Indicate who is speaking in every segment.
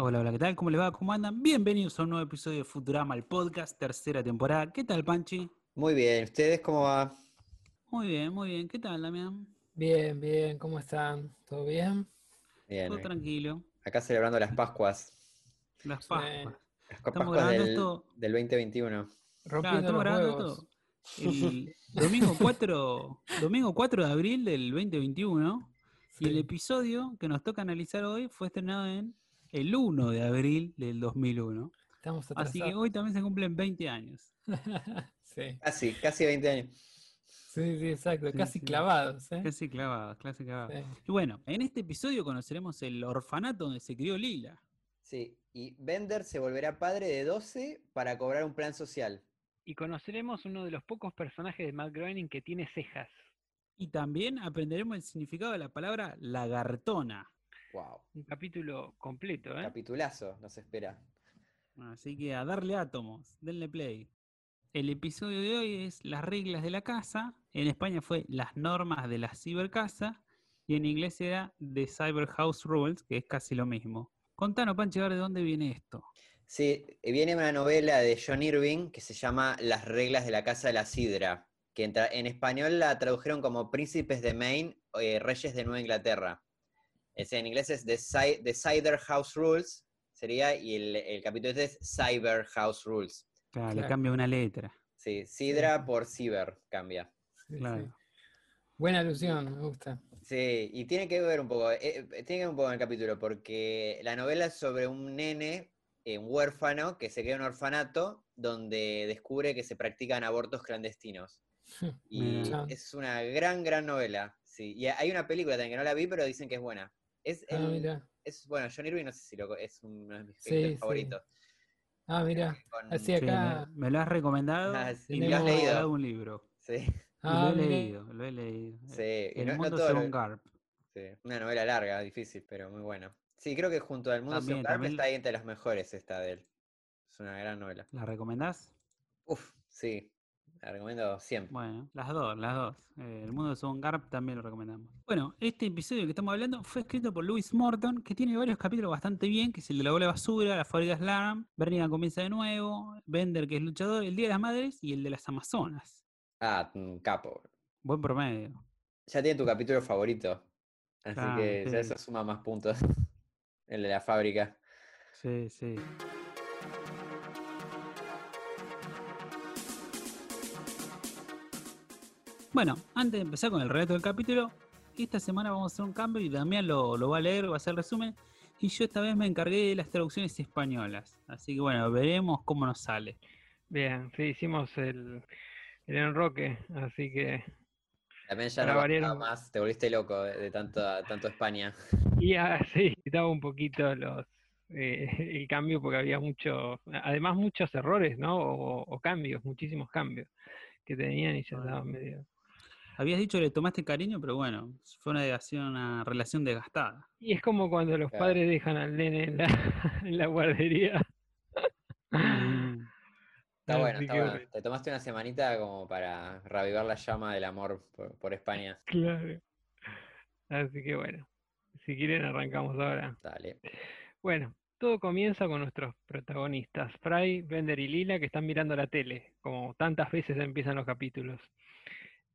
Speaker 1: Hola, hola, ¿qué tal? ¿Cómo les va? ¿Cómo andan? Bienvenidos a un nuevo episodio de Futurama, el podcast, tercera temporada. ¿Qué tal, Panchi?
Speaker 2: Muy bien, ¿ustedes cómo va?
Speaker 1: Muy bien, muy bien. ¿Qué tal, Damián?
Speaker 3: Bien, bien, ¿cómo están? ¿Todo bien?
Speaker 2: Bien.
Speaker 1: Todo tranquilo.
Speaker 2: Acá celebrando las Pascuas.
Speaker 1: Las
Speaker 3: Sí.
Speaker 1: Pascuas.
Speaker 2: Las
Speaker 1: Estamos
Speaker 2: Pascuas del,
Speaker 1: esto-
Speaker 2: del 2021.
Speaker 1: Claro,
Speaker 3: Rompiendo
Speaker 1: estamos
Speaker 3: los
Speaker 1: grabando
Speaker 3: huevos.
Speaker 1: esto el domingo 4, domingo 4 de abril del 2021. Y el
Speaker 3: Sí.
Speaker 1: episodio que nos toca analizar hoy fue estrenado en el 1 de abril del 2001.
Speaker 3: Estamos
Speaker 1: Así que hoy también se cumplen 20 años.
Speaker 3: sí.
Speaker 2: Casi, casi 20 años.
Speaker 3: sí, sí, exacto.
Speaker 1: Sí,
Speaker 3: Casi
Speaker 1: sí.
Speaker 3: clavados, ¿eh?
Speaker 1: Casi clavados, casi clavados.
Speaker 3: Sí.
Speaker 1: Y bueno, en este episodio conoceremos el orfanato donde se crió Lila.
Speaker 2: Sí, y Bender se volverá padre de 12 para cobrar un plan social.
Speaker 4: y conoceremos uno de los pocos personajes de Matt Groening que tiene cejas.
Speaker 1: Y también aprenderemos el significado de la palabra lagartona.
Speaker 2: Wow.
Speaker 4: Un capítulo completo, ¿eh?
Speaker 2: Capitulazo nos espera.
Speaker 1: Así que a darle átomos, denle play. El episodio de hoy es las reglas de la casa. En España fue las normas de la cibercasa. Y en inglés era The Cyber House Rules, que es casi lo mismo. Contanos, Pancho, a ver de dónde viene esto.
Speaker 2: Sí, eh, viene una novela de John Irving que se llama Las reglas de la Casa de la Sidra, que en español la tradujeron como Príncipes de Maine, eh, Reyes de Nueva Inglaterra. Es, en inglés es The, Ci- The Cider House Rules, sería, y el, el capítulo este es Cyber House Rules.
Speaker 1: Claro, le cambia una letra.
Speaker 2: Sí, Sidra por Ciber cambia.
Speaker 3: Sí, sí.
Speaker 1: Claro.
Speaker 3: Buena alusión, me gusta.
Speaker 2: Sí, y tiene que ver un poco, eh, eh, tiene que ver un poco en el capítulo, porque la novela es sobre un nene, eh, un huérfano, que se queda en un orfanato donde descubre que se practican abortos clandestinos. Y es una gran, gran novela. Sí. Y hay una película también que no la vi, pero dicen que es buena. Es,
Speaker 3: Ah, mira.
Speaker 2: es bueno, John Irving no sé si lo, es uno de mis
Speaker 3: Sí, sí.
Speaker 2: favoritos.
Speaker 3: Ah, mira.
Speaker 2: Con-
Speaker 3: Así
Speaker 1: Sí,
Speaker 3: acá.
Speaker 1: me, me lo has recomendado
Speaker 2: Ah, sí,
Speaker 1: y
Speaker 3: lo
Speaker 1: me
Speaker 3: has
Speaker 1: has
Speaker 3: leído.
Speaker 1: un libro.
Speaker 2: Sí,
Speaker 3: Ah,
Speaker 1: lo he
Speaker 3: mira.
Speaker 1: leído, lo he leído.
Speaker 2: sí.
Speaker 1: El
Speaker 2: no- no
Speaker 1: mundo
Speaker 2: lo-
Speaker 1: según Garp.
Speaker 2: sí, Una novela larga, difícil, pero muy buena. Sí, creo que junto al mundo
Speaker 1: También,
Speaker 2: según Garp
Speaker 1: también-
Speaker 2: está ahí entre las mejores esta de él. Es una gran novela.
Speaker 1: ¿La recomendás?
Speaker 2: Uf, sí. La recomiendo siempre.
Speaker 1: Bueno, las dos, las dos. Eh, el mundo según Garp también lo recomendamos. Bueno, este episodio que estamos hablando fue escrito por Lewis Morton, que tiene varios capítulos bastante bien, que es el de la bola de basura, la fábrica Slam, Bernigan comienza de nuevo, Bender que es luchador, el Día de las Madres y el de las Amazonas.
Speaker 2: Ah, capo.
Speaker 1: Buen promedio.
Speaker 2: Ya tiene tu capítulo favorito. Así que ya
Speaker 1: sí.
Speaker 2: eso suma más puntos. El de la fábrica.
Speaker 1: Sí, sí. Bueno, antes de empezar con el relato del capítulo, esta semana vamos a hacer un cambio y Damián lo, lo va a leer, va a hacer resumen. Y yo esta vez me encargué de las traducciones españolas. Así que bueno, veremos cómo nos sale.
Speaker 4: Bien, sí, hicimos el, el enroque, así que...
Speaker 2: También ya no más. Te volviste loco de, tanto, tanto España.
Speaker 4: Y ah, sí, quitaba un poquito los eh, el cambio porque había mucho, además muchos errores, ¿no? O, o cambios, muchísimos cambios que tenían y ya
Speaker 1: Bueno.
Speaker 4: estaban medio...
Speaker 1: Habías dicho que le tomaste cariño, pero bueno, fue una, relación- una relación desgastada.
Speaker 4: Y es como cuando los
Speaker 2: Claro.
Speaker 4: padres dejan al nene en la, en la guardería.
Speaker 2: Está bueno, está
Speaker 4: que
Speaker 2: bueno. Te tomaste una semanita como para reavivar la llama del amor por, por España.
Speaker 4: Claro. Así que bueno, si quieren arrancamos ahora.
Speaker 2: Dale.
Speaker 4: Bueno, todo comienza con nuestros protagonistas, Fry, Bender y Lila, que están mirando la tele, como tantas veces empiezan los capítulos.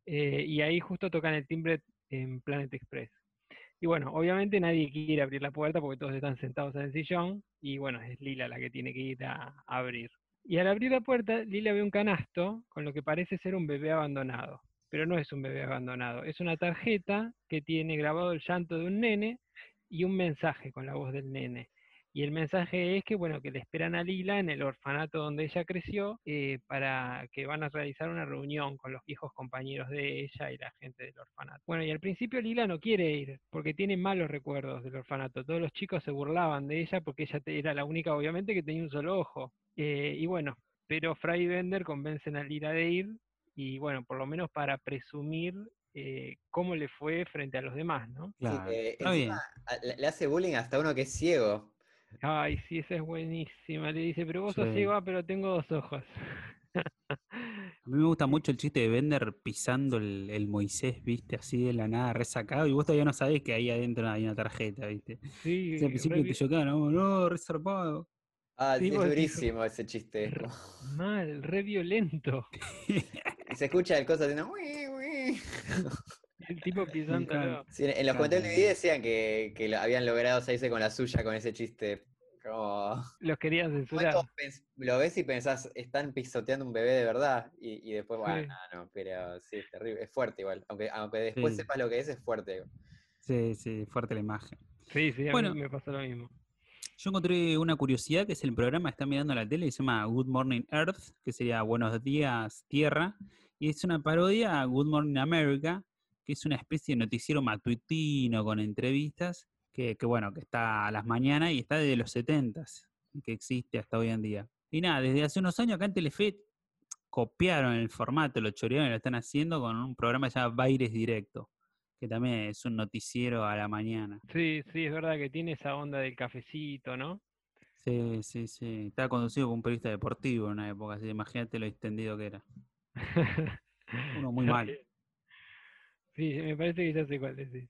Speaker 4: Eh, y ahí justo tocan el timbre en Planet Express. Y bueno, obviamente nadie quiere abrir la puerta porque todos están sentados en el sillón, y bueno, es Lila la que tiene que ir a, a abrir. Y al abrir la puerta, Lila ve un canasto con lo que parece ser un bebé abandonado. Pero no es un bebé abandonado, es una tarjeta que tiene grabado el llanto de un nene y un mensaje con la voz del nene. Y el mensaje es que, bueno, que le esperan a Lila en el orfanato donde ella creció eh, para que van a realizar una reunión con los viejos compañeros de ella y la gente del orfanato. Bueno, y al principio Lila no quiere ir porque tiene malos recuerdos del orfanato. Todos los chicos se burlaban de ella porque ella era la única, obviamente, que tenía un solo ojo. Eh, y bueno, pero Fry y Bender convencen a Lila de ir y, bueno, por lo menos para presumir eh, cómo le fue frente a los demás, ¿no?
Speaker 2: Sí,
Speaker 1: Claro,
Speaker 2: eh,
Speaker 1: bien.
Speaker 2: encima, le hace bullying hasta uno que es ciego.
Speaker 4: Ay, sí, esa es buenísima. Le dice, pero vos sos
Speaker 1: Sí.
Speaker 4: ciego, "Ah, pero tengo dos ojos.
Speaker 1: A mí me gusta mucho el chiste de Bender pisando el, el Moisés, viste, así de la nada, resacado, y vos todavía no sabés que ahí adentro hay una tarjeta, viste.
Speaker 4: Sí,
Speaker 1: Sí, al principio
Speaker 4: re
Speaker 1: te chocaban, no, no, resarpado.
Speaker 2: Ah,
Speaker 4: Sí,
Speaker 2: es durísimo ese chiste.
Speaker 4: R- mal, re violento.
Speaker 2: Y se escucha el cosa haciendo... "Ui, ui".
Speaker 4: El tipo
Speaker 1: encanta.
Speaker 2: Sí, en los comentarios del video decían que, que lo habían logrado salirse con la suya con ese chiste. Como...
Speaker 4: Los querían censurar.
Speaker 2: lo ves y pensás, están pisoteando un bebé de verdad. Y, y después,
Speaker 4: Sí.
Speaker 2: bueno, no, no, pero sí, es terrible. Es fuerte igual. Aunque, aunque después
Speaker 1: Sí.
Speaker 2: sepas lo que es, es fuerte.
Speaker 1: Sí, sí, fuerte la imagen.
Speaker 4: Sí, sí, a
Speaker 1: Bueno.
Speaker 4: mí me pasó lo mismo.
Speaker 1: Yo encontré una curiosidad que es el programa que está mirando la tele y se llama Good Morning Earth, que sería Buenos Días Tierra, y es una parodia a Good Morning America, que es una especie de noticiero matutino con entrevistas, que, que bueno, que está a las mañanas y está desde los 70 que existe hasta hoy en día. Y nada, desde hace unos años acá en Telefe copiaron el formato, lo chorearon y lo están haciendo con un programa que se llama Baires Directo, que también es un noticiero a la mañana.
Speaker 4: Sí, sí, es verdad que tiene esa onda del cafecito, ¿no?
Speaker 1: Sí, sí, sí. Estaba conducido por un periodista deportivo en una época, así imagínate lo extendido que era. Uno muy mal.
Speaker 4: Sí, me parece que ya sé cuál decís.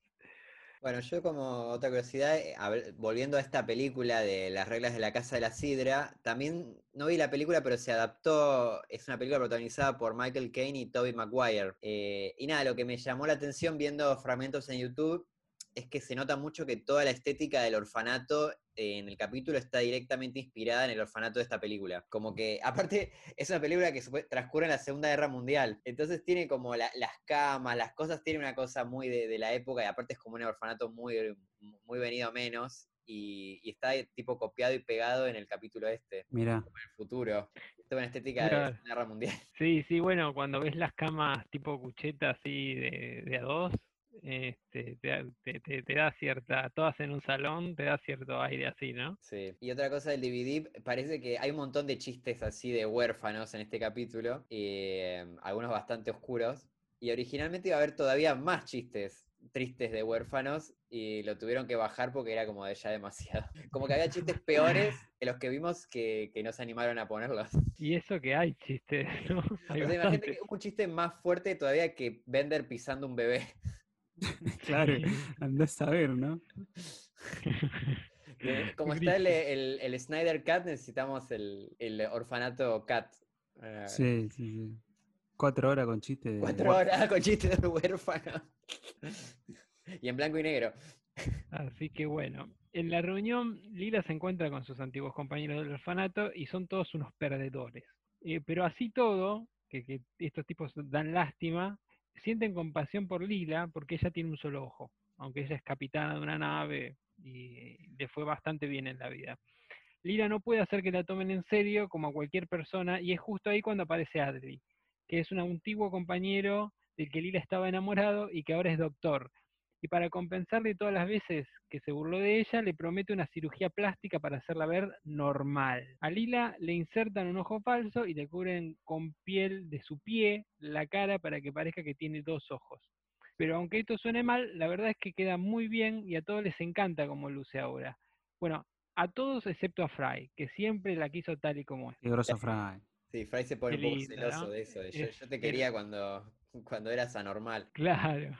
Speaker 2: Bueno, yo como otra curiosidad, eh, volviendo a esta película de las reglas de la Casa de la Sidra, también no vi la película, pero se adaptó, es una película protagonizada por Michael Caine y Tobey Maguire. Eh, y nada, lo que me llamó la atención viendo fragmentos en YouTube es que se nota mucho que toda la estética del orfanato en el capítulo está directamente inspirada en el orfanato de esta película. Como que, aparte, es una película que transcurre en la Segunda Guerra Mundial. Entonces tiene como la- las camas, las cosas, tiene una cosa muy de, de la época y aparte es como un orfanato muy, muy venido a menos. Y, y está tipo copiado y pegado en el capítulo este,
Speaker 1: Mira,
Speaker 2: en el futuro. Toda una estética de la Guerra Mundial.
Speaker 4: Sí, sí, bueno, cuando ves las camas tipo cucheta así de, de a dos, este, te, da- te, te- te da cierta, todas en un salón, te da cierto aire así, ¿no?
Speaker 2: Sí. Y otra cosa del DVD, parece que hay un montón de chistes así de huérfanos en este capítulo, eh, algunos bastante oscuros. Y originalmente iba a haber todavía más chistes tristes de huérfanos y lo tuvieron que bajar porque era como de ya demasiado. Como que había chistes peores que los que vimos que, que no se animaron a ponerlos.
Speaker 4: Y eso que hay chistes, ¿no? Hay
Speaker 2: O sea, imagínate que un chiste más fuerte todavía que Bender pisando un bebé.
Speaker 1: claro, andás a ver, ¿no?
Speaker 2: Como está el, el- el Snyder Cat, necesitamos el, el orfanato Cat. Eh,
Speaker 1: Sí, sí, sí. Cuatro horas con chiste de.
Speaker 2: Cuatro horas con chistes de huérfano. y en blanco y negro.
Speaker 4: Así que bueno, en la reunión Lila se encuentra con sus antiguos compañeros del orfanato y son todos unos perdedores. Eh, pero así todo, que, que estos tipos dan lástima, sienten compasión por Lila porque ella tiene un solo ojo, aunque ella es capitana de una nave y le fue bastante bien en la vida. Lila no puede hacer que la tomen en serio como a cualquier persona y es justo ahí cuando aparece Adri, que es un antiguo compañero del que Lila estaba enamorado y que ahora es doctor. Y para compensarle todas las veces que se burló de ella, le promete una cirugía plástica para hacerla ver normal. A Lila le insertan un ojo falso y le cubren con piel de su pie la cara para que parezca que tiene dos ojos. Pero aunque esto suene mal, la verdad es que queda muy bien y a todos les encanta como luce ahora. Bueno, a todos excepto a Fry, que siempre la quiso tal y como es.
Speaker 1: Qué grosso Fry.
Speaker 2: Sí, Fry se pone
Speaker 4: Qué
Speaker 2: un poco
Speaker 4: lindo,
Speaker 2: celoso
Speaker 4: ¿no?
Speaker 2: de eso. yo, yo te quería cuando, cuando eras anormal.
Speaker 4: Claro.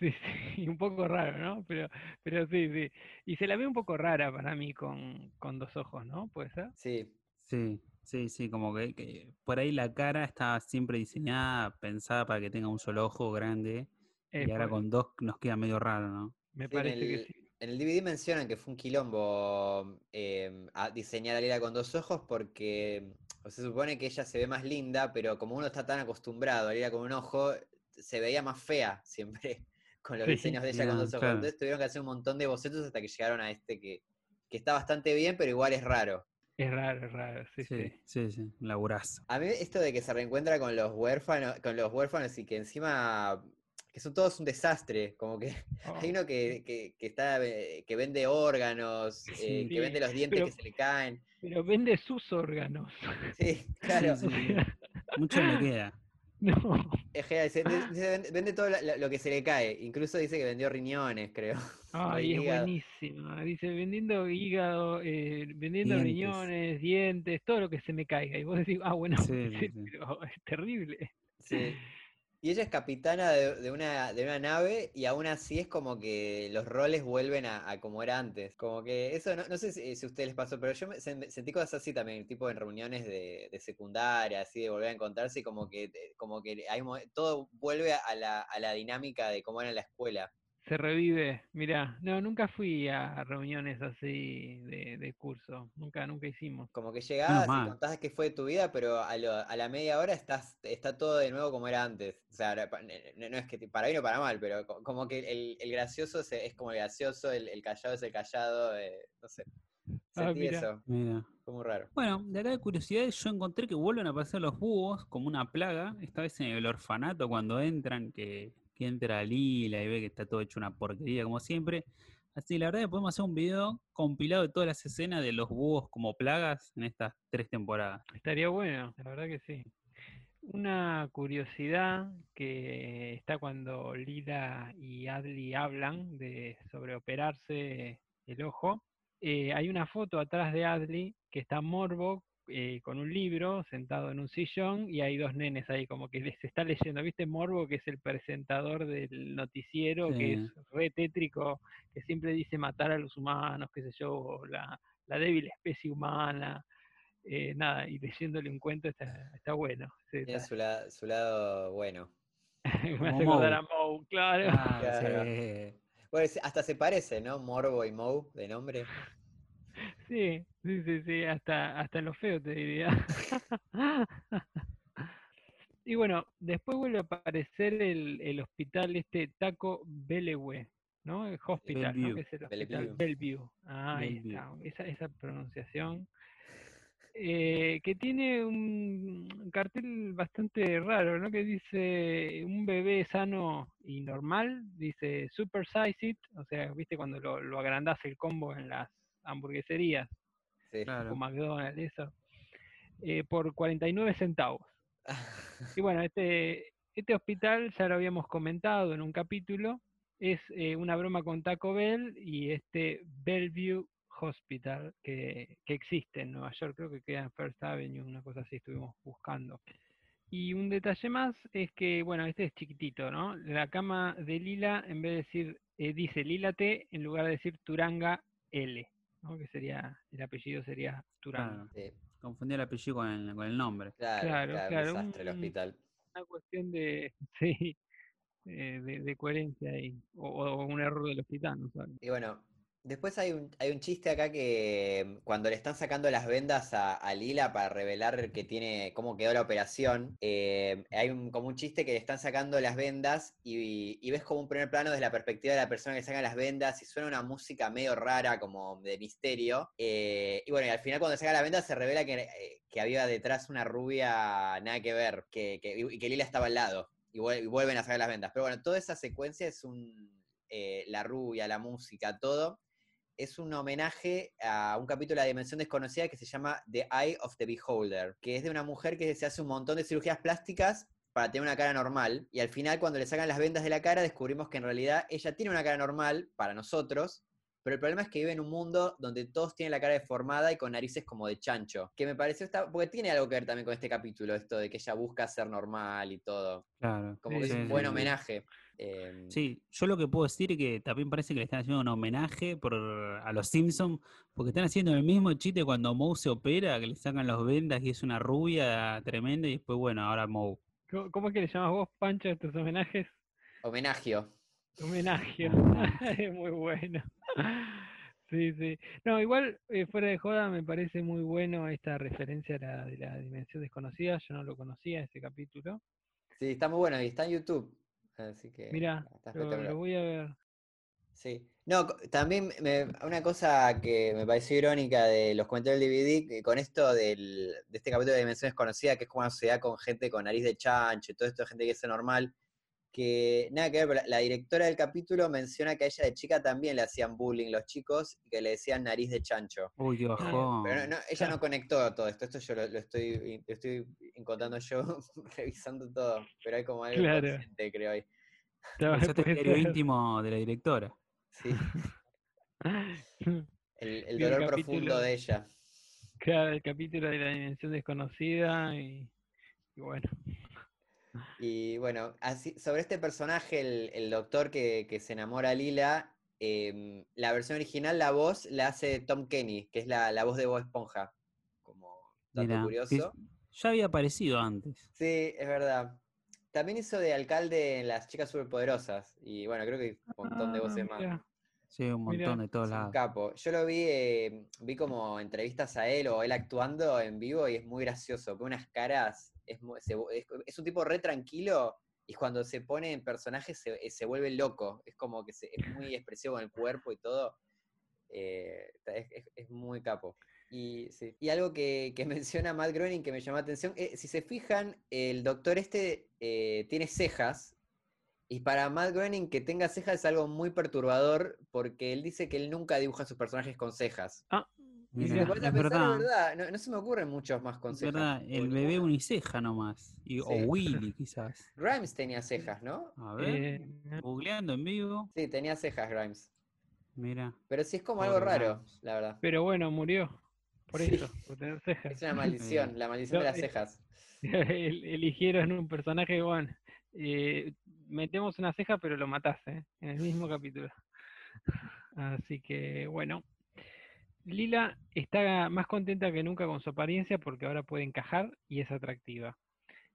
Speaker 4: Sí, sí, un poco raro, ¿no? Pero, pero sí, sí. Y se la ve un poco rara para mí con, con dos ojos, ¿no? ¿Puede ser?
Speaker 2: Sí,
Speaker 1: Sí, sí, sí, como que, que por ahí la cara está siempre diseñada, pensada para que tenga un solo ojo grande. Y ahora con dos nos queda medio raro, ¿no?
Speaker 4: me
Speaker 2: Sí,
Speaker 4: parece que
Speaker 2: el-
Speaker 4: sí.
Speaker 2: En el DVD mencionan que fue un quilombo eh, a diseñar a Lila con dos ojos porque o se supone que ella se ve más linda, pero como uno está tan acostumbrado a Lila con un ojo, se veía más fea siempre con los
Speaker 4: Sí.
Speaker 2: diseños de ella con dos ojos.
Speaker 1: claro.
Speaker 2: Entonces tuvieron que hacer un montón de bocetos hasta que llegaron a este que, que está bastante bien, pero igual es raro.
Speaker 4: Es raro, es raro, sí, sí.
Speaker 1: Sí, sí, sí, un laburazo.
Speaker 2: A mí esto de que se reencuentra con los huérfanos, con los huérfanos y que encima que son todos un desastre, como que hay
Speaker 4: Oh,
Speaker 2: uno que, que, que está eh, que vende órganos, eh,
Speaker 1: Sí.
Speaker 2: que vende los dientes
Speaker 4: pero-
Speaker 2: que se le caen.
Speaker 4: Pero vende sus órganos.
Speaker 2: Sí, claro.
Speaker 1: Sí, sí. Mucho le queda.
Speaker 4: No.
Speaker 2: Es dice, vende, todo lo que se le cae. Incluso dice que vendió riñones, creo.
Speaker 4: Ay, es
Speaker 2: hígado.
Speaker 4: buenísima. Dice, vendiendo hígado, eh, vendiendo
Speaker 1: Dientes.
Speaker 4: riñones, dientes, todo lo que se me caiga. Y vos decís, ah, bueno,
Speaker 1: Sí, sí, sí.
Speaker 4: pero es terrible.
Speaker 2: Sí. Y ella es capitana de, una, de una nave y aún así es como que los roles vuelven a, a como era antes. Como que eso, no, no sé si, a ustedes les pasó, pero yo me, sen- sentí cosas así también, tipo en reuniones de, de secundaria, así de volver a encontrarse y como que, como que hay, todo vuelve a la, a la dinámica de cómo era la escuela.
Speaker 4: Se revive. Mirá, no, nunca fui a reuniones así de, de curso. Nunca, nunca hicimos.
Speaker 2: Como que llegabas y contabas qué fue de tu vida, pero a, lo- a la media hora estás, está todo de nuevo como era antes. O sea, no, no es que para bien o para mal, pero co- como que el, el gracioso se- es como el gracioso, el, el callado es el callado, eh, no sé.
Speaker 4: Ah,
Speaker 2: Sentí
Speaker 4: mira.
Speaker 2: eso,
Speaker 1: Mira.
Speaker 2: fue muy raro.
Speaker 1: Bueno, de acá de curiosidades yo encontré que vuelven a aparecer los búhos como una plaga, esta vez en el orfanato cuando entran, que, que entra Lila y ve que está todo hecho una porquería como siempre. Así la verdad que podemos hacer un video compilado de todas las escenas de los búhos como plagas en estas tres temporadas.
Speaker 4: Estaría bueno, la verdad que sí. Una curiosidad que está cuando Lila y Adley hablan de sobre operarse el ojo. eh, hay una foto atrás de Adley que está Morbo eh, con un libro sentado en un sillón y hay dos nenes ahí como que les está leyendo. ¿Viste Morbo que es el presentador del noticiero que es re tétrico, que siempre dice matar a los humanos, qué sé yo, la, la débil especie humana? eh, nada, y leyéndole un cuento está, está bueno. Sí,
Speaker 2: Tiene
Speaker 4: está-
Speaker 2: su, la- su lado bueno.
Speaker 4: me hace acordar a Moe, claro.
Speaker 1: Ah,
Speaker 2: Claro.
Speaker 1: sí.
Speaker 2: Bueno, hasta se parece, ¿no? Morbo y Moe de nombre.
Speaker 4: Sí, sí, sí, sí, hasta, hasta en lo feo te diría. y bueno, después vuelve a aparecer el, el hospital este Taco Bellevue, ¿no? El hospital, ¿no?
Speaker 1: Bellevue.
Speaker 4: Que es el hospital Bellevue. Ah, ahí está, esa, esa pronunciación. Eh, que tiene un cartel bastante raro, ¿no? Que dice un bebé sano y normal, dice super size it, o sea, viste cuando lo, lo agrandás el combo en las hamburgueserías,
Speaker 2: Sí.
Speaker 1: Claro.
Speaker 4: McDonald's, eso, eh, por 49 centavos. Y bueno, este, este hospital ya lo habíamos comentado en un capítulo, es eh, una broma con Taco Bell y este Bellevue Hospital que, que existe en Nueva York, creo que queda en First Avenue, una cosa así estuvimos buscando. Y un detalle más es que, bueno, este es chiquitito, ¿no? La cama de Lila, en vez de decir, eh, dice Lila T, en lugar de decir Turanga L, ¿no? Que sería, el apellido sería.
Speaker 2: Sí,
Speaker 1: Confundí el apellido con el, con el nombre.
Speaker 2: claro,
Speaker 4: Claro,
Speaker 2: claro,
Speaker 4: claro,
Speaker 2: un desastre el hospital.
Speaker 4: Una cuestión de, sí, eh, de, de coherencia ahí, o, o un error del hospital, ¿no sabes?
Speaker 2: Y bueno, después hay un, hay un chiste acá que cuando le están sacando las vendas a, Lila para revelar que tiene cómo quedó la operación, eh, hay un, como un chiste que le están sacando las vendas y, ves como un primer plano desde la perspectiva de la persona que saca las vendas y suena una música medio rara como de misterio. eh, y bueno, y al final cuando saca las vendas se revela que, eh, que había detrás una rubia nada que ver, que, que- y que Lila estaba al lado. Y, y vuelven a sacar las vendas. Pero bueno, toda esa secuencia es un... eh, la rubia, la música, todo, es un homenaje a un capítulo de la Dimensión Desconocida que se llama The Eye of the Beholder, que es de una mujer que se hace un montón de cirugías plásticas para tener una cara normal, y al final cuando le sacan las vendas de la cara descubrimos que en realidad ella tiene una cara normal para nosotros, pero el problema es que vive en un mundo donde todos tienen la cara deformada y con narices como de chancho, que me pareció, esta, porque tiene algo que ver también con este capítulo, esto de que ella busca ser normal y todo,
Speaker 1: Claro.
Speaker 2: como
Speaker 4: Sí,
Speaker 2: que es un
Speaker 4: sí,
Speaker 2: buen
Speaker 4: sí.
Speaker 2: homenaje. Eh,
Speaker 1: Sí, yo lo que puedo decir es que también parece que le están haciendo un homenaje por, a los Simpsons, porque están haciendo el mismo chiste cuando Moe se opera, que le sacan los vendas y es una rubia tremenda, y después, bueno, ahora Moe.
Speaker 4: ¿Cómo, es que le llamas vos, Pancho, a estos homenajes?
Speaker 2: Homenagio.
Speaker 4: Homenaje.
Speaker 1: Homenaje.
Speaker 4: es muy bueno. Sí, sí. No, igual, eh, fuera de joda, me parece muy bueno esta referencia a la, de la dimensión desconocida. Yo no lo conocía, ese capítulo.
Speaker 2: Sí, está muy bueno y está en YouTube. Así que
Speaker 4: Mira, lo, voy a ver.
Speaker 2: Sí. No, también me- una cosa que me pareció irónica de los comentarios del DVD, que con esto del, de este capítulo de Dimensión Desconocida, que es como una sociedad con gente con nariz de chancho y todo esto, gente que es normal, que nada que ver, pero la, la directora del capítulo menciona que a ella de chica también le hacían bullying los chicos y que le decían nariz de chancho.
Speaker 1: Uy, qué bajón.
Speaker 2: Pero no, no, ella no conectó todo esto, esto yo lo, lo estoy, lo estoy encontrando yo, revisando todo, pero hay como algo
Speaker 4: Claro.
Speaker 2: inconsciente, creo ahí.
Speaker 1: Diario
Speaker 4: ser.
Speaker 1: íntimo de la directora.
Speaker 2: Sí, el, el
Speaker 4: Y el
Speaker 2: dolor profundo de ella.
Speaker 4: Claro, el capítulo de la dimensión desconocida y, y bueno.
Speaker 2: Y bueno, así, sobre este personaje, el, el doctor que, que se enamora a Lila, em, la versión original, la voz la hace Tom Kenny, que es la, la voz de Bob Esponja. Como dato curioso.
Speaker 1: ya había aparecido antes.
Speaker 2: Sí, es verdad. También hizo de alcalde en Las Chicas Superpoderosas. Y bueno, creo que un montón de
Speaker 4: Ah,
Speaker 2: voces más.
Speaker 1: Sí, un montón de todos lados.
Speaker 2: capo. Yo lo vi, eh, vi como entrevistas a él o él actuando en vivo y es muy gracioso. Pone unas caras, es, mu- se vu- es, es un tipo re tranquilo y cuando se pone en personaje se, eh, se vuelve loco. Es como que se- es muy expresivo en el cuerpo y todo. Eh, es, muy capo. Y, sí. y algo que, que menciona Matt Groening que me llamó la atención, eh, si se fijan, el doctor este eh, tiene cejas, y para Matt Groening que tenga cejas es algo muy perturbador, porque él dice que él nunca dibuja a sus personajes con cejas. Y si pones a pensar,
Speaker 1: verdad.
Speaker 2: no, no se me ocurren muchos más con
Speaker 1: Es
Speaker 2: cejas.
Speaker 1: verdad, el bebé uniceja nomás. Y,
Speaker 2: Sí.
Speaker 1: O Willy, quizás.
Speaker 2: Grimes tenía cejas, ¿no?
Speaker 1: A ver,
Speaker 4: Eh,
Speaker 1: googleando en vivo.
Speaker 2: Sí, tenía cejas Grimes.
Speaker 1: Mira.
Speaker 2: Pero sí es como algo raro,
Speaker 1: Grimes.
Speaker 2: la verdad.
Speaker 4: pero bueno, murió. Por
Speaker 2: Sí.
Speaker 4: eso, por tener cejas.
Speaker 2: Es una maldición, la maldición
Speaker 4: No,
Speaker 2: de las
Speaker 4: eh,
Speaker 2: cejas.
Speaker 4: El- Eligieron un personaje, bueno, eh, metemos una ceja, pero lo mataste en el mismo capítulo. Así que, bueno. Lila está más contenta que nunca con su apariencia porque ahora puede encajar y es atractiva.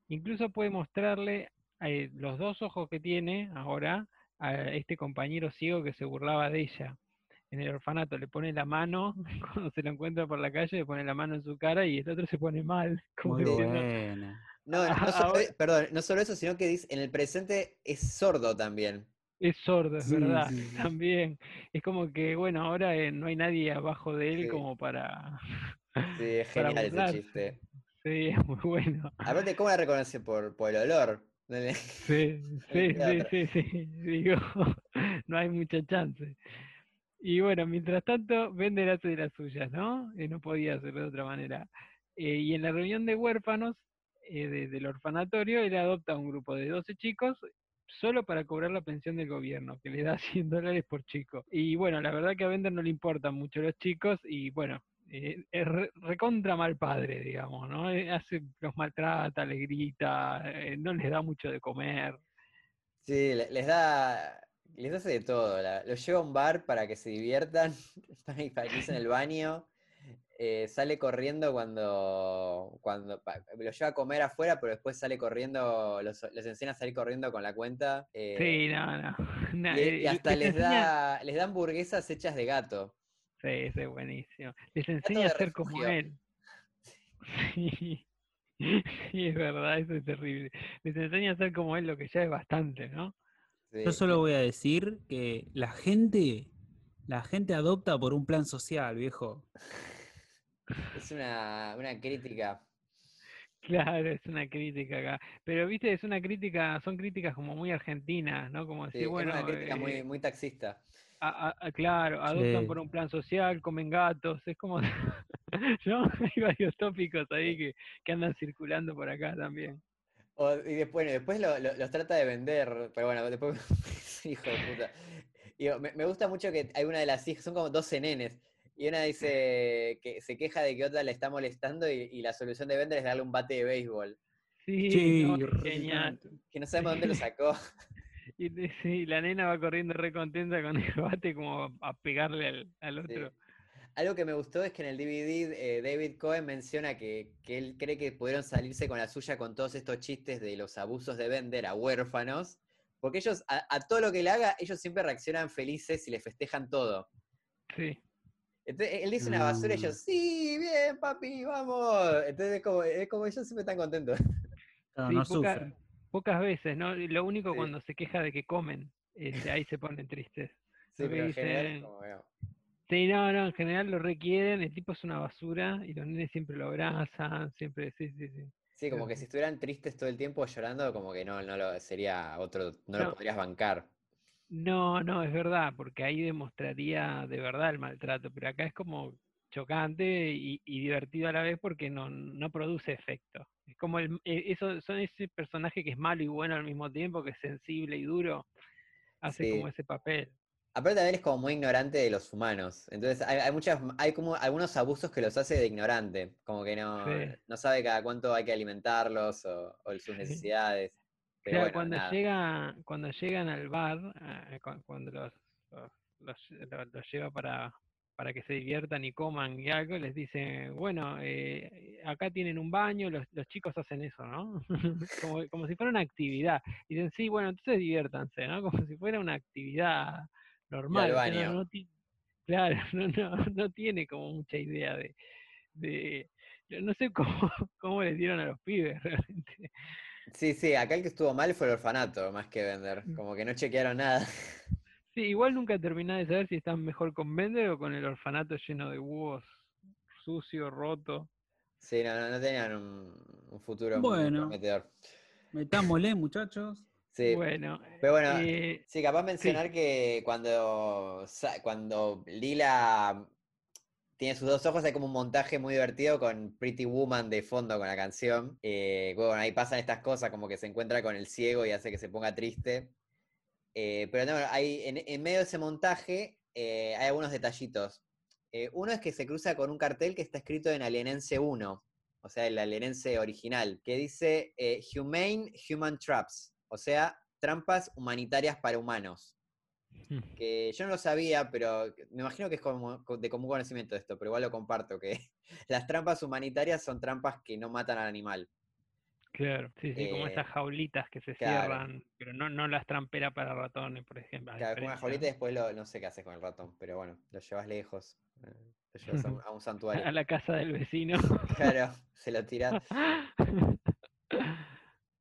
Speaker 4: Incluso puede mostrarle eh, los dos ojos que tiene ahora a este compañero ciego que se burlaba de ella. En el orfanato le pone la mano, cuando se lo encuentra por la calle, le pone la mano en su cara y el otro se pone mal. Como
Speaker 1: Muy
Speaker 4: diciendo,
Speaker 1: buena.
Speaker 2: No, no solo,
Speaker 4: ahora-
Speaker 2: e- perdón, no solo eso, sino que dice, en el presente es sordo también.
Speaker 4: Es sordo, es
Speaker 1: Sí,
Speaker 4: verdad,
Speaker 1: sí, sí.
Speaker 4: también. Es como que, bueno, ahora eh, no hay nadie abajo de él
Speaker 2: Sí.
Speaker 4: como para...
Speaker 2: Sí, es
Speaker 4: para
Speaker 2: genial ese chiste.
Speaker 4: Sí, es muy bueno.
Speaker 2: Aparte, ¿cómo la reconoce? Por, por el olor.
Speaker 4: Sí, sí, sí, sí. Digo, no hay mucha chance. Y bueno, mientras tanto, Bender hace de las suyas, ¿no? Eh, no podía hacerlo de otra manera. Eh, y en la reunión de huérfanos eh, de- del orfanatorio, él adopta a un grupo de 12 chicos solo para cobrar la pensión del gobierno, que le da 100 dólares por chico. Y bueno, la verdad que a Bender no le importan mucho los chicos y bueno, eh, es re- recontra mal padre, digamos, ¿no? Eh, hace, los maltrata, les grita, eh, no les da mucho de comer.
Speaker 2: Sí, le- les da. Les hace de todo. los lleva a un bar para que se diviertan, para que usen el baño. Eh, sale corriendo cuando. cuando los lleva a comer afuera, pero después sale corriendo. Los, les enseña a salir corriendo con la cuenta. eh,
Speaker 4: Sí, no, no.
Speaker 2: y,
Speaker 4: eh,
Speaker 2: y hasta les da. Les da hamburguesas hechas de gato.
Speaker 4: Sí, ese es buenísimo. Les enseña a ser como él. Sí. Sí, es verdad, eso es terrible. Les enseña a ser como él, lo que ya es bastante, ¿no?
Speaker 2: Sí,
Speaker 1: Yo solo voy a decir que la gente, la gente adopta por un plan social, viejo.
Speaker 2: Es una, una crítica.
Speaker 4: Claro, es una crítica acá. Pero, viste, es una crítica, son críticas como muy argentinas, ¿no? Como
Speaker 2: sí,
Speaker 4: decir,
Speaker 2: es
Speaker 4: bueno,
Speaker 2: una crítica muy,
Speaker 4: eh,
Speaker 2: muy taxista.
Speaker 4: a- a- a- claro, adoptan
Speaker 1: Sí.
Speaker 4: por un plan social, comen gatos, es como, ¿no? Hay varios tópicos ahí que, que andan circulando por acá también.
Speaker 2: O- y después, bueno, después lo- lo- los trata de vender, pero bueno, después, hijo de puta. Digo, me, me gusta mucho que hay una de las hijas, son como 12 nenes, y una dice que se queja de que otra le está molestando y, y la solución de vender es darle un bate de béisbol,
Speaker 4: Sí, no, genial.
Speaker 2: que no sabemos dónde lo sacó.
Speaker 4: Y sí, la nena va corriendo re contenta con el bate como a pegarle al, al
Speaker 2: Sí.
Speaker 4: otro.
Speaker 2: Algo que me gustó es que en el DVD eh, David Cohen menciona que, que él cree que pudieron salirse con la suya con todos estos chistes de los abusos de vender a huérfanos, porque ellos, a, a todo lo que le haga, ellos siempre reaccionan felices y le festejan todo.
Speaker 4: Sí,
Speaker 2: Entonces, él dice una basura y
Speaker 1: Mm.
Speaker 2: ellos, sí, bien, papi, vamos. Entonces es como, es como ellos siempre están contentos.
Speaker 4: Sí,
Speaker 1: no
Speaker 4: poca-
Speaker 1: sufren.
Speaker 4: pocas veces, ¿no? Lo único
Speaker 2: Sí.
Speaker 4: cuando se queja de que comen, este, ahí se ponen tristes.
Speaker 2: Sí, pero en general como, bueno,
Speaker 4: Sí, no, no, en general lo requieren, el tipo es una basura y los nenes siempre lo abrazan, siempre, sí, sí, sí.
Speaker 2: Sí, como que si estuvieran tristes todo el tiempo llorando, como que no, no lo sería otro, no, lo
Speaker 4: No.
Speaker 2: podrías bancar.
Speaker 4: No, no, es verdad, porque ahí demostraría de verdad el maltrato, pero acá es como chocante y, y divertido a la vez porque no, no produce efecto. Es como el, e- eso, son ese personaje que es malo y bueno al mismo tiempo, que es sensible y duro, hace como ese papel.
Speaker 2: Aparte también es como muy ignorante de los humanos. Entonces hay, hay muchas, hay como algunos abusos que los hace de ignorante. Como que no,
Speaker 4: Sí.
Speaker 2: no sabe cada cuánto hay que alimentarlos o, o sus necesidades. Pero
Speaker 4: Claro,
Speaker 2: bueno,
Speaker 4: cuando
Speaker 2: nada.
Speaker 4: llega, cuando llegan al bar, cu- cuando los, los, los- los- los lleva para, para que se diviertan y coman y algo, les dice, bueno, eh, acá tienen un baño, los, los chicos hacen eso, ¿no? como, como si fuera una actividad. Y dicen, sí, bueno, entonces diviértanse, ¿no? Como si fuera una actividad normal. no-
Speaker 2: baño.
Speaker 4: no ti- claro, no, no, no tiene como mucha idea de, de no sé cómo, cómo les dieron a los pibes realmente.
Speaker 2: Sí, sí, acá el que estuvo mal fue el orfanato, más que vender.
Speaker 4: Mm.
Speaker 2: Como que no chequearon nada.
Speaker 4: Sí, igual nunca terminé de saber si están mejor con Bender o con el orfanato lleno de búhos sucio, roto.
Speaker 2: Sí, no, no, no tenían un, un futuro muy
Speaker 1: Bueno.
Speaker 2: prometedor.
Speaker 1: Metámosle, muchachos.
Speaker 2: Sí,
Speaker 4: Bueno,
Speaker 2: pero bueno,
Speaker 4: eh,
Speaker 2: sí, capaz mencionar que cuando, cuando Lila tiene sus dos ojos hay como un montaje muy divertido con Pretty Woman de fondo con la canción. Eh, bueno, ahí pasan estas cosas como que se encuentra con el ciego y hace que se ponga triste. Eh, pero no, hay, en, medio de ese montaje eh, hay algunos detallitos. Uno es que se cruza con un cartel que está escrito en alienense 1, o sea, el alienense original, que dice Humane Human Traps, o sea, trampas humanitarias para humanos. Que yo no lo sabía, pero me imagino que es como de común conocimiento esto, pero igual lo comparto, que las trampas humanitarias son trampas que no matan al animal.
Speaker 4: claro, sí, sí, como
Speaker 2: eh,
Speaker 4: esas jaulitas que se
Speaker 2: claro.
Speaker 4: cierran, pero no, no las tramperas para ratones, por ejemplo.
Speaker 2: Claro, con una jaulita y después lo- no sé qué haces con el ratón, pero bueno, lo llevas lejos, eh, lo llevas a un, a un santuario.
Speaker 4: a la casa del vecino.
Speaker 2: Claro, se lo tiras.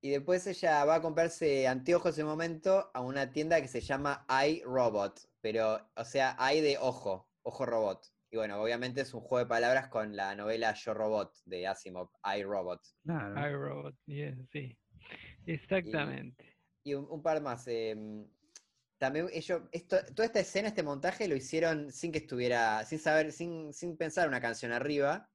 Speaker 2: Y después ella va a comprarse anteojos en un momento a una tienda que se llama iRobot, pero, o sea, i de ojo, ojo robot. Y bueno, obviamente es un juego de palabras con la novela Yo Robot de Asimov, iRobot.
Speaker 1: Claro.
Speaker 4: iRobot, yes, sí. Exactamente.
Speaker 2: Y un, un par más. em, también ellos, esto, toda esta escena, este montaje lo hicieron sin que estuviera, sin saber, sin, sin pensar una canción arriba.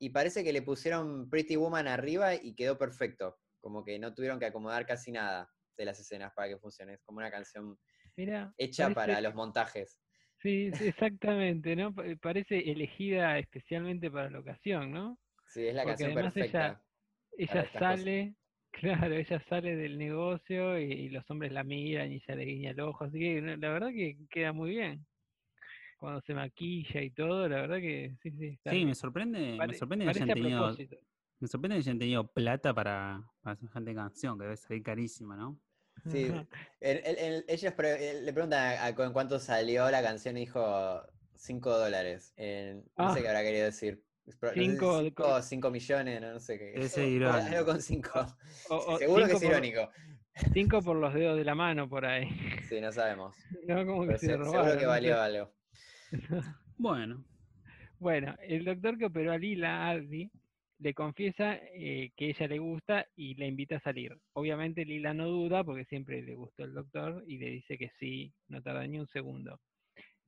Speaker 2: Y parece que le pusieron Pretty Woman arriba y quedó perfecto. Como que no tuvieron que acomodar casi nada de las escenas para que funcione. Es como una canción
Speaker 4: Mira,
Speaker 2: hecha para los montajes.
Speaker 4: Sí, sí, exactamente, ¿no? Pa- Parece elegida especialmente para la ocasión, ¿no?
Speaker 2: Sí, es la
Speaker 4: Porque
Speaker 2: canción
Speaker 4: además ella-
Speaker 2: perfecta.
Speaker 4: Ella
Speaker 2: cosas.
Speaker 4: sale, claro, ella sale del negocio y, y los hombres la miran y ella le guiña el ojo, así que no, la verdad que queda muy bien. Cuando se maquilla y todo, la verdad que sí, sí. está
Speaker 1: Sí,
Speaker 4: bien.
Speaker 1: me sorprende, me sorprende que hayan tenido,
Speaker 4: propósito.
Speaker 1: Me sorprende que hayan tenido plata para, para semejante canción, que debe salir carísima, ¿no?
Speaker 2: Sí, el- el- el- ellos pre- eh, le preguntan a, a cu- en cuánto salió la canción y dijo 5 dólares. Eh, no sé
Speaker 4: Ah.
Speaker 2: qué habrá querido decir. Pero no sé si
Speaker 4: Cinco-
Speaker 2: cinco o 5 millones, no, no sé qué. O
Speaker 1: irónico.
Speaker 2: Algo con 5.
Speaker 4: O- o
Speaker 2: Seguro que es irónico.
Speaker 4: Cinco por los dedos de la mano por ahí.
Speaker 2: Sí, no sabemos.
Speaker 4: No, como que
Speaker 2: Pero
Speaker 4: se
Speaker 2: se-
Speaker 4: robaron.
Speaker 2: seguro que
Speaker 4: no
Speaker 2: valió
Speaker 4: sé.
Speaker 2: algo.
Speaker 1: Bueno,
Speaker 4: Bueno, el doctor que operó a Lila, Ardi, le confiesa eh, que ella le gusta y la invita a salir. Obviamente Lila no duda porque siempre le gustó el doctor y le dice que sí, no tarda ni un segundo.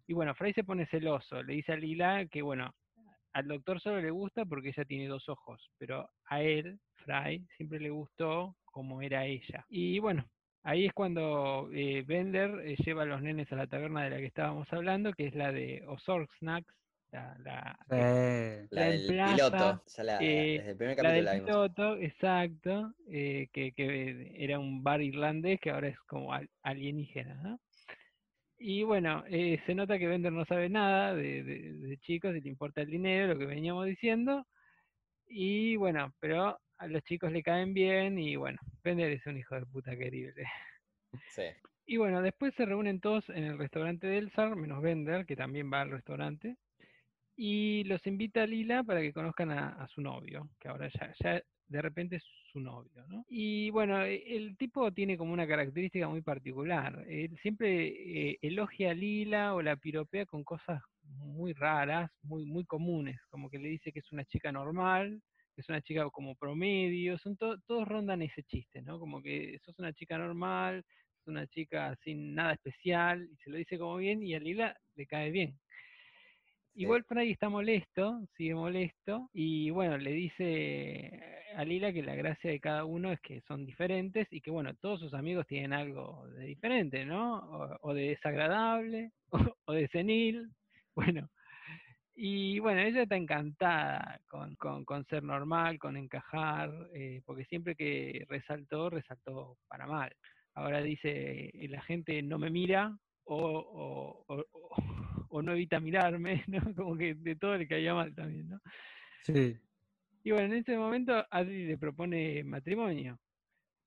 Speaker 4: Y bueno, Fray se pone celoso, le dice a Lila que bueno, al doctor solo le gusta porque ella tiene dos ojos, pero a él, Fray, siempre le gustó como era ella. Y bueno, ahí es cuando eh, Bender eh, lleva a los nenes a la taberna de la que estábamos hablado, que es la de Ozork Snacks, la, la-
Speaker 1: eh,
Speaker 2: La
Speaker 4: La
Speaker 2: del piloto. La,
Speaker 4: eh,
Speaker 2: desde el primer
Speaker 4: la
Speaker 2: capítulo
Speaker 4: del
Speaker 2: la vimos.
Speaker 4: piloto, exacto, eh, que, que era un bar irlandés que ahora es como al- alienígena, ¿no? Y bueno, eh, se nota que Bender no sabe nada de, de- de chicos y le importa el dinero, lo que veníamos diciendo. Y bueno, pero a los chicos le caen bien y bueno, Bender es un hijo de puta querible.
Speaker 2: Sí.
Speaker 4: Y bueno, después se reúnen todos en el restaurante del Zar, menos Bender, que también va al restaurante. Y los invita a Lila para que conozcan a, su novio, que ahora ya, ya de repente es su novio, ¿no? Y bueno, e- el tipo tiene como una característica muy particular. Él siempre eh, elogia a Lila o la piropea con cosas muy raras, muy, muy comunes, como que le dice que es una chica normal, es una chica como promedio, son to- todos rondan ese chiste, ¿no? Como que sos una chica normal, sos una chica sin nada especial, y se lo dice como bien, y a Lila le cae bien. Igual Fry está molesto, sigue molesto, y bueno, le dice a Lila que la gracia de cada uno es que son diferentes y que bueno, todos sus amigos tienen algo de diferente, ¿no? O, de desagradable, o, de senil, bueno. Y bueno, ella está encantada con, con- ser normal, con encajar, eh, porque siempre que resaltó, resaltó para mal. Ahora dice, la gente no me mira o, o- o- no evita mirarme, ¿no? Como que de todo le caía mal también, ¿no?
Speaker 1: Sí.
Speaker 4: Y bueno, en ese momento Adri le propone matrimonio.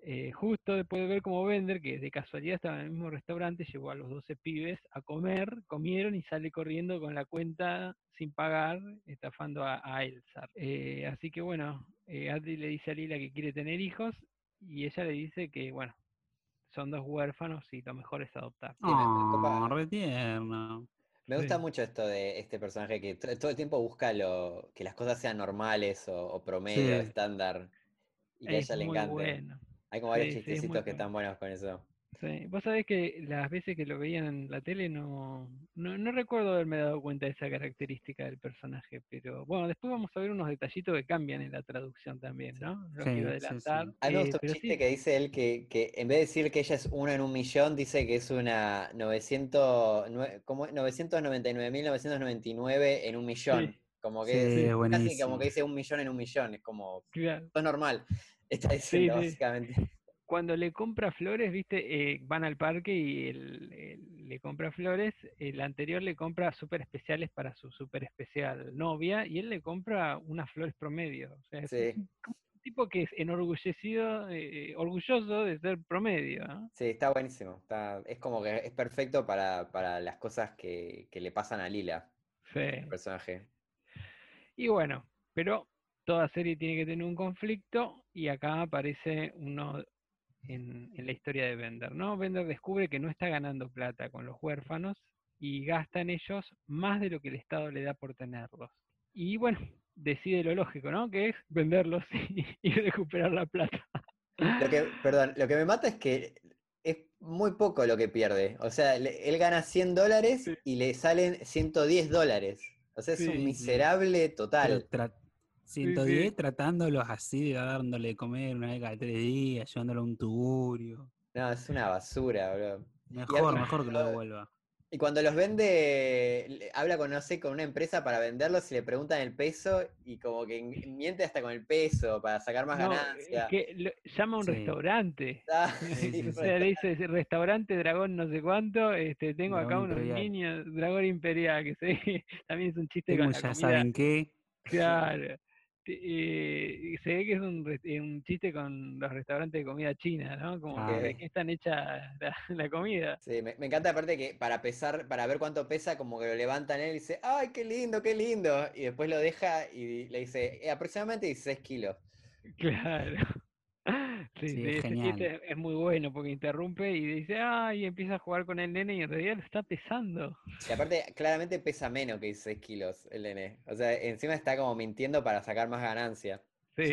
Speaker 4: Eh, justo después de ver cómo Bender, que de casualidad estaba en el mismo restaurante, llevó a los 12 pibes a comer, comieron y sale corriendo con la cuenta sin pagar, estafando a, a Elsa. Eh, así que bueno, eh, Adri le dice a Lila que quiere tener hijos y ella le dice que, bueno, son dos huérfanos y lo mejor es adoptar.
Speaker 1: Oh, re tierno.
Speaker 2: Me gusta
Speaker 4: Sí.
Speaker 2: mucho esto de este personaje que to- todo el tiempo busca lo, que las cosas sean normales o, o promedio,
Speaker 1: Sí.
Speaker 2: estándar, y que a ella le encante.
Speaker 4: bueno.
Speaker 2: Hay como varios
Speaker 4: Sí,
Speaker 2: chistecitos que
Speaker 4: bueno.
Speaker 2: están buenos con eso.
Speaker 4: Sí, vos sabés que las veces que lo veían en la tele no, no, no recuerdo haberme dado cuenta de esa característica del personaje, pero bueno, después vamos a ver unos detallitos que cambian en la traducción también, ¿no? No
Speaker 1: Sí,
Speaker 4: quiero
Speaker 1: sí, sí.
Speaker 4: adelantar.
Speaker 2: A mí me
Speaker 4: eh, pero
Speaker 2: chiste
Speaker 4: sí,
Speaker 2: que dice él que, que en vez de decir que ella es una en un millón, dice que es una 900, nue- ¿cómo es? 999.999 en un millón. Como que
Speaker 1: Sí,
Speaker 2: casi como que dice un millón en un millón. Es como,
Speaker 4: claro.
Speaker 2: todo es normal. Está diciendo
Speaker 4: sí.
Speaker 2: básicamente.
Speaker 4: Cuando le compra flores, viste, Eh, van al parque y él, le compra flores, el anterior le compra súper especiales para su súper especial novia y él le compra unas flores promedio. O sea, es
Speaker 2: Sí.
Speaker 4: un, un tipo que es enorgullecido, eh, orgulloso de ser promedio, ¿no?
Speaker 2: Sí, está buenísimo. Está, es como que es perfecto para, para las cosas que, que le pasan a Lila,
Speaker 4: Sí.
Speaker 2: el personaje.
Speaker 4: Y bueno, pero toda serie tiene que tener un conflicto y acá aparece uno en, en la historia de Bender, ¿no? Bender descubre que no está ganando plata con los huérfanos y gasta en ellos más de lo que el Estado le da por tenerlos. Y bueno, decide lo lógico, ¿no? Que es venderlos y, y recuperar la plata.
Speaker 2: Lo que, perdón, lo que me mata es que es muy poco lo que pierde. O sea, le- él gana 100 dólares
Speaker 4: Sí.
Speaker 2: y le salen 110 dólares. O sea, es
Speaker 4: Sí,
Speaker 2: un miserable total.
Speaker 1: tra- 110 tratándolos así, dándole de comer una vez cada tres días, llevándolo a un tugurio.
Speaker 2: No, es una basura, bro.
Speaker 1: Mejor, mejor que lo devuelva.
Speaker 2: Y cuando los vende, habla con, no sé, con una empresa para venderlos y le preguntan el peso y como que en- miente hasta con el peso para sacar más
Speaker 4: No, es
Speaker 2: ganancia.
Speaker 4: que lo- llama a un
Speaker 1: Sí.
Speaker 4: restaurante.
Speaker 2: Ah,
Speaker 1: Sí, sí,
Speaker 2: sí,
Speaker 4: O sea, le dice "Ese restaurante Dragón no sé cuánto, este, tengo acá unos
Speaker 1: Imperial.
Speaker 4: niños, Dragón Imperial, que se, también es un chiste
Speaker 1: Tengo
Speaker 4: con la
Speaker 1: ya
Speaker 4: comida.
Speaker 1: saben qué.
Speaker 4: Claro. Te- eh, se ve que es un, eh, un chiste con los restaurantes de comida china, ¿no? Como que de
Speaker 2: Ah.
Speaker 4: qué están hechas la, la comida.
Speaker 2: Sí, me, me encanta aparte que para pesar, para ver cuánto pesa, como que lo levantan él y dice, ¡ay, qué lindo, qué lindo! Y después lo deja y le dice, "Eh, aproximadamente 16 kilos.
Speaker 4: Claro. Sí,
Speaker 1: Sí, es
Speaker 4: ese
Speaker 1: genial.
Speaker 4: chiste es- es muy bueno porque interrumpe y dice, ay, empieza a jugar con el nene y en realidad lo está pesando.
Speaker 2: Y aparte, claramente pesa menos que 16 kilos el nene. O sea, encima está como mintiendo para sacar más ganancia.
Speaker 4: Sí,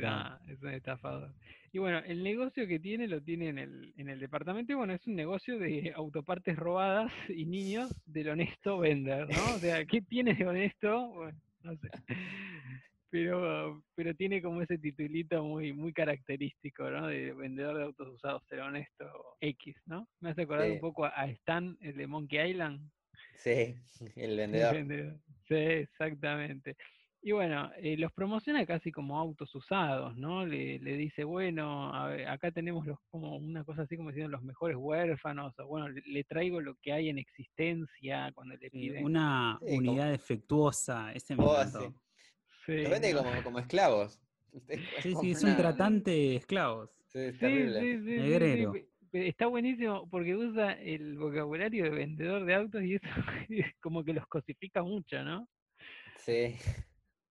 Speaker 4: nah, es un estafador. Y bueno, el negocio que tiene lo tiene en el, en el departamento y bueno, es un negocio de autopartes robadas y niños del honesto vender, ¿no? O sea, ¿qué tiene de honesto? Bueno, no sé. Pero, pero tiene como ese titulito muy, muy característico, ¿no? De vendedor de autos usados, ser honesto X, ¿no? Me hace acordar un poco a Stan, el de Monkey Island.
Speaker 2: Sí, el
Speaker 4: El
Speaker 2: vendedor.
Speaker 4: Sí, exactamente. Y bueno, eh, los promociona casi como autos usados, ¿no? Le, le dice, bueno, a ver, acá tenemos los, como una cosa así como diciendo los mejores huérfanos, o bueno, le, le traigo lo que hay en existencia cuando le piden.
Speaker 1: una
Speaker 2: Sí, como-
Speaker 1: unidad defectuosa, ese me
Speaker 2: Oh,
Speaker 1: encantó.
Speaker 2: sí.
Speaker 4: Sí,
Speaker 2: Los vende
Speaker 4: ¿no?
Speaker 2: como, como esclavos. Es-
Speaker 1: Sí,
Speaker 2: como
Speaker 1: sí, es un tratante de esclavos.
Speaker 2: Sí, es
Speaker 4: Sí,
Speaker 2: terrible.
Speaker 4: sí, sí, sí, sí,
Speaker 1: Negrero.
Speaker 4: Está buenísimo porque usa el vocabulario de vendedor de autos y eso es como que los cosifica mucho, ¿no?
Speaker 2: Sí.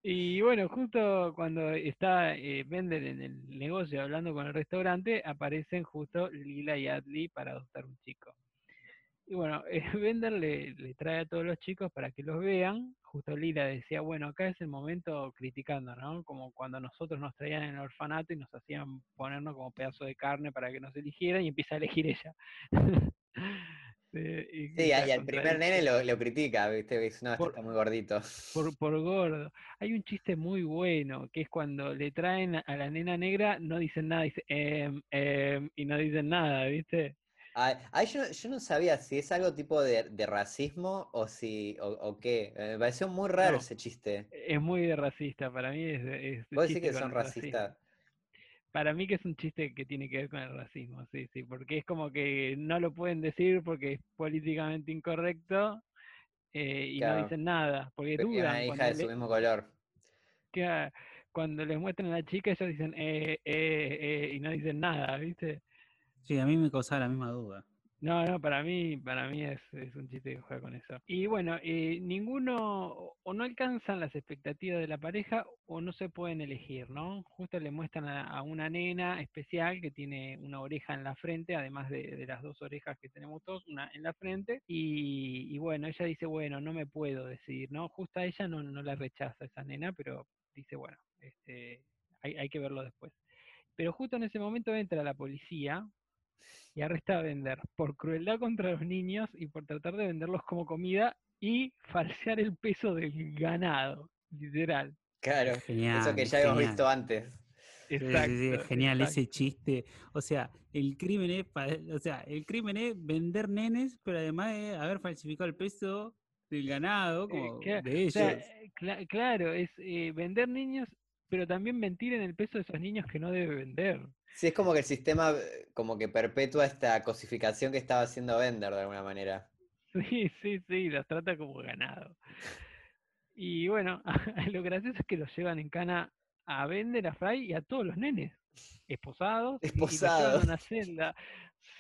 Speaker 4: Y bueno, justo cuando está eh, Bender en el negocio hablando con el restaurante, aparecen justo Lila y Adley para adoptar un chico. Y bueno, eh, Bender le, le trae a todos los chicos para que los vean. Justo Lila decía, bueno, acá es el momento criticando, ¿no? Como cuando nosotros nos traían en el orfanato y nos hacían ponernos como pedazo de carne para que nos eligieran y empieza a elegir ella. Sí, y
Speaker 2: Sí, y
Speaker 4: esa
Speaker 2: al primer nene lo, lo critica, ¿viste? Dice, no, este
Speaker 4: Por-
Speaker 2: está muy gordito.
Speaker 4: por, por gordo. Hay un chiste muy bueno, que es cuando le traen a la nena negra, no dicen nada, dice em, em, y no dicen nada, ¿viste?
Speaker 2: Ah, ah, yo, no- yo no sabía si es algo tipo de, de racismo o si o, o qué. Me pareció muy raro
Speaker 4: No.
Speaker 2: ese chiste.
Speaker 4: Es muy de racista, para mí es, es
Speaker 2: ¿Vos decís que son
Speaker 4: racismo.
Speaker 2: racistas?
Speaker 4: Para mí que es un chiste que tiene que ver con el racismo, sí, sí, porque es como que no lo pueden decir porque es políticamente incorrecto eh, y
Speaker 2: Claro.
Speaker 4: no dicen nada, porque
Speaker 2: Porque
Speaker 4: dudan
Speaker 2: una hija de su mismo color.
Speaker 4: que- cuando les muestran a la chica ellos dicen eh, eh, eh, y no dicen nada, ¿viste?
Speaker 1: Sí, a mí me causaba la misma duda.
Speaker 4: No, no, para mí, para mí es, un chiste que juega con eso. Y bueno, eh, ninguno o- no alcanzan las expectativas de la pareja o no se pueden elegir, ¿no? Justo le muestran a, una nena especial que tiene una oreja en la frente, además de, las dos orejas que tenemos todos, una en la frente. Y, y bueno, ella dice, bueno, no me puedo decidir, ¿no? Justo a ella no, no la rechaza esa nena, pero dice, bueno, este, hay, hay que verlo después. Pero justo en ese momento entra la policía y arresta a vender por crueldad contra los niños y por tratar de venderlos como comida y falsear el peso del ganado, literal.
Speaker 2: Claro, eso
Speaker 1: Genial,
Speaker 2: que ya habíamos
Speaker 1: genial.
Speaker 2: visto antes.
Speaker 1: Sí, sí, sí,
Speaker 4: Exacto,
Speaker 1: es genial ese chiste. O sea, el crimen es, o sea, el crimen es vender nenes, pero además es haber falsificado el peso del ganado,
Speaker 4: Eh,
Speaker 1: como de
Speaker 4: o
Speaker 1: ellos.
Speaker 4: sea, eh, cla- claro, es eh, vender niños, pero también mentir en el peso de esos niños que no debe vender.
Speaker 2: Sí, es como que el sistema eh, como que perpetúa esta cosificación que estaba haciendo Bender de alguna manera.
Speaker 4: Sí, sí, sí, los trata como ganado. Y bueno, lo gracioso es que los llevan en cana a vender a Fry y a todos los nenes, esposados, y- y
Speaker 2: Esposados.
Speaker 4: una celda.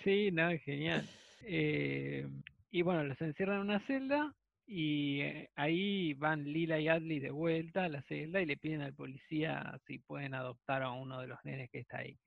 Speaker 4: Sí, no, genial. Eh, y bueno, los encierran en una celda y eh, ahí van Lila y Adley de vuelta a la celda y le piden al policía si pueden adoptar a uno de los nenes que está ahí.